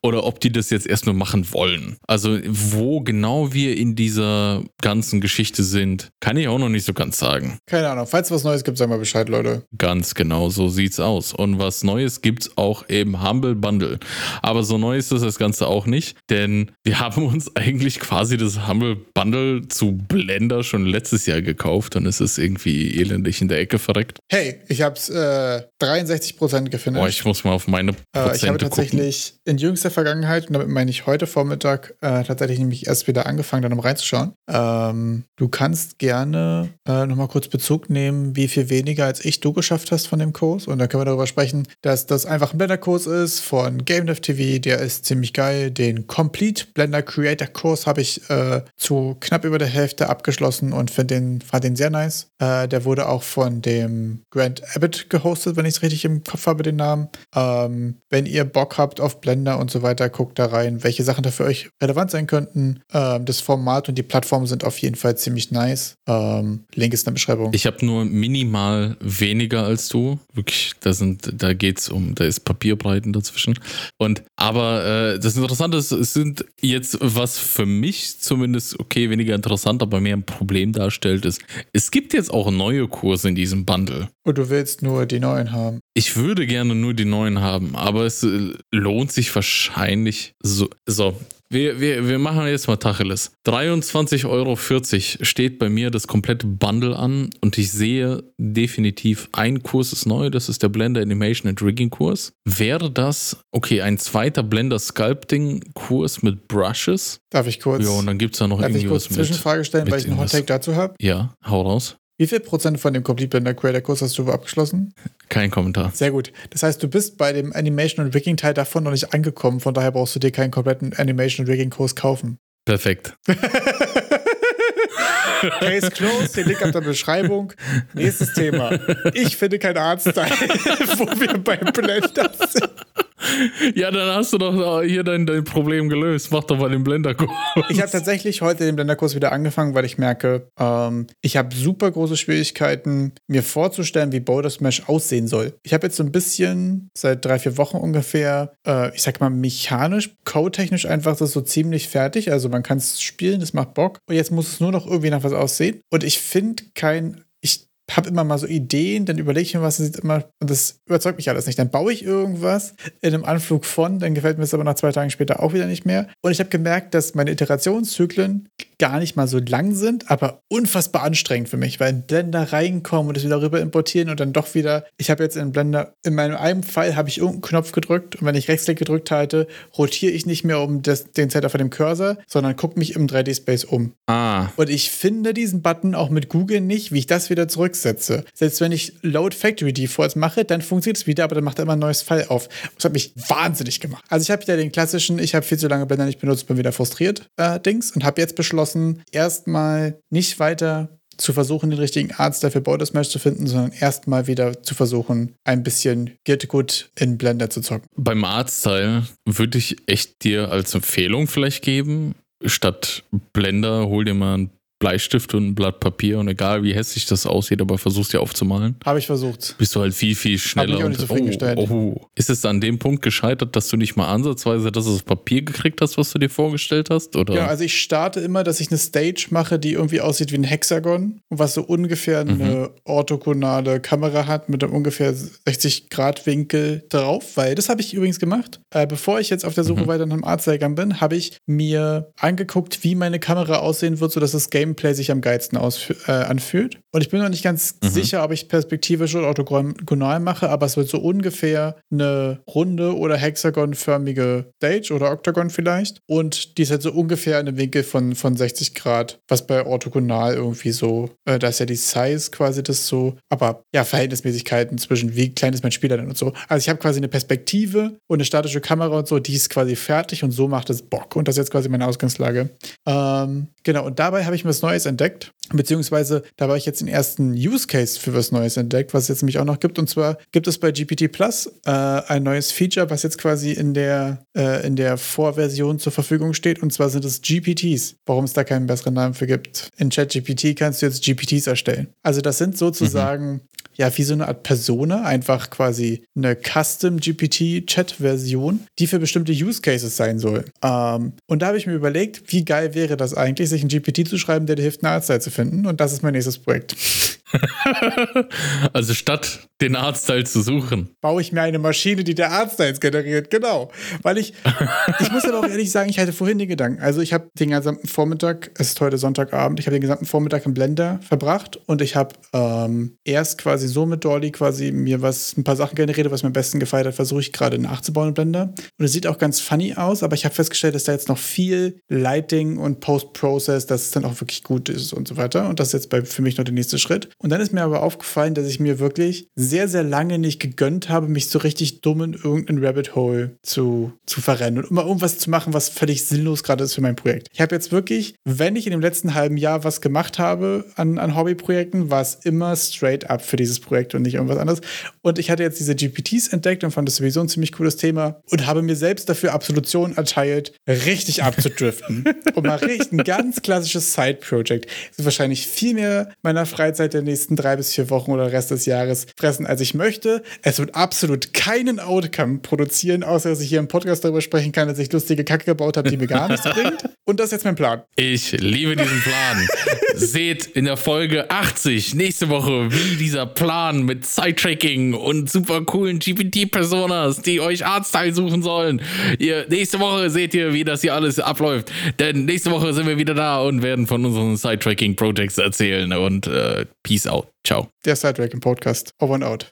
Oder ob die das jetzt erst nur machen wollen. Also, wo genau wir in dieser ganzen Geschichte sind, kann ich auch noch nicht so ganz sagen. Keine Ahnung. Falls was Neues gibt, sagen wir Bescheid, Leute. Ganz genau, so sieht's aus. Und was Neues gibt's auch im Humble Bundle. Aber so neu ist das Ganze auch nicht, denn wir haben uns eigentlich quasi das Humble Bundle zu Blender schon letztes Jahr gekauft. Ist es irgendwie elendig in der Ecke verreckt. Hey, ich hab's äh, 63% gefunden. Boah, ich muss mal auf meine Prozente äh, Ich habe tatsächlich gucken. in jüngster Vergangenheit, und damit meine ich heute Vormittag, äh, tatsächlich nämlich erst wieder angefangen, dann um reinzuschauen. Ähm, du kannst gerne äh, nochmal kurz Bezug nehmen, wie viel weniger als ich du geschafft hast von dem Kurs. Und dann können wir darüber sprechen, dass das einfach ein Blender-Kurs ist von GameDev TV. Der ist ziemlich geil. Den Complete Blender Creator Kurs habe ich äh, zu knapp über der Hälfte abgeschlossen und den, fand den sehr nice. Äh, der wurde auch von dem Grant Abbott gehostet, wenn ich es richtig im Kopf habe, den Namen. Ähm, wenn ihr Bock habt auf Blender und so weiter, guckt da rein, welche Sachen da für euch relevant sein könnten. Ähm, das Format und die Plattform sind auf jeden Fall ziemlich nice. Ähm, Link ist in der Beschreibung. Ich habe nur minimal weniger als du. Wirklich, da sind, da geht's um, da ist Papierbreiten dazwischen. Und aber äh, das Interessante ist, es sind jetzt, was für mich zumindest okay, weniger interessant, aber mehr ein Problem darstellt, ist, es gibt jetzt auch neue Kurse in diesem Bundle. Und du willst nur die neuen haben. Ich würde gerne nur die neuen haben, aber es äh, lohnt sich wahrscheinlich so. So, wir, wir, wir machen jetzt mal Tacheles. 23,40 Euro steht bei mir das komplette Bundle an und ich sehe definitiv, ein Kurs ist neu, das ist der Blender Animation and Rigging Kurs. Wäre das, okay, ein zweiter Blender Sculpting Kurs mit Brushes? Darf ich kurz? Ja, und dann gibt es da noch Darf irgendwie ich kurz was. Zwischenfrage stellen, weil ich einen Hot Take dazu habe? Ja, hau raus. Wie viel Prozent von dem Complete Blender Creator Kurs hast du abgeschlossen? Kein Kommentar. Sehr gut. Das heißt, du bist bei dem Animation und Rigging Teil davon noch nicht angekommen. Von daher brauchst du dir keinen kompletten Animation und Rigging Kurs kaufen. Perfekt. Case closed, den Link auf der Beschreibung. Nächstes Thema. Ich finde keinen Arztteil, wo wir bei Blender sind. Ja, dann hast du doch hier dein, dein Problem gelöst. Mach doch mal den Blenderkurs. Ich habe tatsächlich heute den Blenderkurs wieder angefangen, weil ich merke, ähm, ich habe super große Schwierigkeiten, mir vorzustellen, wie Boulder Smash aussehen soll. Ich habe jetzt so ein bisschen seit drei, vier Wochen ungefähr, äh, ich sag mal, mechanisch, codetechnisch einfach das so ziemlich fertig. Also man kann es spielen, das macht Bock. Und jetzt muss es nur noch irgendwie nach was aussehen. Und ich finde kein habe immer mal so Ideen, dann überlege ich mir was, das immer, und das überzeugt mich alles nicht. Dann baue ich irgendwas in einem Anflug von, dann gefällt mir es aber nach zwei Tagen später auch wieder nicht mehr. Und ich habe gemerkt, dass meine Iterationszyklen gar nicht mal so lang sind, aber unfassbar anstrengend für mich, weil in Blender reinkommen und es wieder rüber importieren und dann doch wieder, ich habe jetzt in Blender, in meinem einen Fall habe ich irgendeinen Knopf gedrückt und wenn ich Rechtsklick gedrückt halte, rotiere ich nicht mehr um das, den Setter von dem Cursor, sondern gucke mich im 3D-Space um. Ah. Und ich finde diesen Button auch mit Google nicht, wie ich das wieder zurücksetze. Selbst wenn ich Load Factory Defaults mache, dann funktioniert es wieder, aber dann macht er immer ein neues Fall auf. Das hat mich wahnsinnig gemacht. Also ich habe wieder den klassischen, ich habe viel zu lange Blender nicht benutzt, bin wieder frustriert, äh, Dings und habe jetzt beschlossen, erstmal nicht weiter zu versuchen, den richtigen Arzt dafür Border Smash zu finden, sondern erstmal wieder zu versuchen, ein bisschen Good in Blender zu zocken. Beim Arztteil würde ich echt dir als Empfehlung vielleicht geben, statt Blender, hol dir mal ein Bleistift und ein Blatt Papier und egal wie hässlich das aussieht, aber versuchst ja aufzumalen. Habe ich versucht. Bist du halt viel, viel schneller. Hab mich auch nicht zufriedengestellt. oh, oh. Ist es an dem Punkt gescheitert, dass du nicht mal ansatzweise das aufs Papier gekriegt hast, was du dir vorgestellt hast? Oder? Ja, also ich starte immer, dass ich eine Stage mache, die irgendwie aussieht wie ein Hexagon und was so ungefähr eine mhm. orthogonale Kamera hat mit einem ungefähr 60 Grad Winkel drauf, weil das habe ich übrigens gemacht. Äh, bevor ich jetzt auf der Suche mhm. weiter nach einem Artzeigern bin, habe ich mir angeguckt, wie meine Kamera aussehen wird, sodass das Game Gameplay sich am geilsten äh, anfühlt. Und ich bin noch nicht ganz mhm. sicher, ob ich perspektivisch oder orthogonal mache, aber es wird so ungefähr eine runde oder hexagonförmige Stage oder Octagon vielleicht. Und die ist halt so ungefähr in einem Winkel von, von 60 Grad, was bei orthogonal irgendwie so, äh, da ist ja die Size quasi das so, aber ja, Verhältnismäßigkeiten zwischen wie klein ist mein Spieler denn und so. Also ich habe quasi eine Perspektive und eine statische Kamera und so, die ist quasi fertig und so macht es Bock. Und das ist jetzt quasi meine Ausgangslage. Ähm, genau, und dabei habe ich mir was Neues entdeckt, beziehungsweise da habe ich jetzt den ersten Use Case für was Neues entdeckt, was es jetzt nämlich auch noch gibt. Und zwar gibt es bei GPT Plus äh, ein neues Feature, was jetzt quasi in der, äh, in der Vorversion zur Verfügung steht. Und zwar sind es GPTs. Warum es da keinen besseren Namen für gibt. In ChatGPT kannst du jetzt GPTs erstellen. Also das sind sozusagen mhm ja, wie so eine Art Persona, einfach quasi eine Custom GPT-Chat-Version, die für bestimmte Use Cases sein soll. Ähm, und da habe ich mir überlegt, wie geil wäre das eigentlich, sich ein GPT zu schreiben, der dir hilft, eine Arztzeit zu finden. Und das ist mein nächstes Projekt. also statt den Arztteil zu suchen. Baue ich mir eine Maschine, die der Arztteil generiert, genau. Weil ich, ich muss aber auch ehrlich sagen, ich hatte vorhin den Gedanken. Also ich habe den gesamten Vormittag, es ist heute Sonntagabend, ich habe den gesamten Vormittag im Blender verbracht und ich habe ähm, erst quasi so mit Dolly quasi mir was, ein paar Sachen generiert, was mir am besten gefeiert hat, versuche ich gerade nachzubauen im Blender. Und es sieht auch ganz funny aus, aber ich habe festgestellt, dass da jetzt noch viel Lighting und Post-Process, dass es dann auch wirklich gut ist und so weiter. Und das ist jetzt bei, für mich noch der nächste Schritt. Und dann ist mir aber aufgefallen, dass ich mir wirklich sehr, sehr lange nicht gegönnt habe, mich so richtig dumm in irgendein Rabbit Hole zu, zu verrennen und immer irgendwas zu machen, was völlig sinnlos gerade ist für mein Projekt. Ich habe jetzt wirklich, wenn ich in dem letzten halben Jahr was gemacht habe an, an Hobbyprojekten, war es immer straight up für dieses Projekt und nicht irgendwas anderes. Und ich hatte jetzt diese GPTs entdeckt und fand das sowieso ein ziemlich cooles Thema und habe mir selbst dafür Absolution erteilt, richtig abzudriften. und mal richtig ein ganz klassisches Side-Project. Das ist wahrscheinlich viel mehr meiner Freizeit der nächsten drei bis vier Wochen oder Rest des Jahres fressen, als ich möchte. Es wird absolut keinen Outcome produzieren, außer dass ich hier im Podcast darüber sprechen kann, dass ich lustige Kacke gebaut habe, die mir gar nichts bringt. Und das ist jetzt mein Plan. Ich liebe diesen Plan. Seht in der Folge 80 nächste Woche, wie dieser Plan mit Side-Tracking und super coolen GPT-Personas, die euch Arztteil suchen sollen. Ihr, nächste Woche seht ihr, wie das hier alles abläuft. Denn nächste Woche sind wir wieder da und werden von unseren Side-Tracking-Projects erzählen. Und äh, Peace out. Ciao. Der Sidetracking Podcast. Over and out.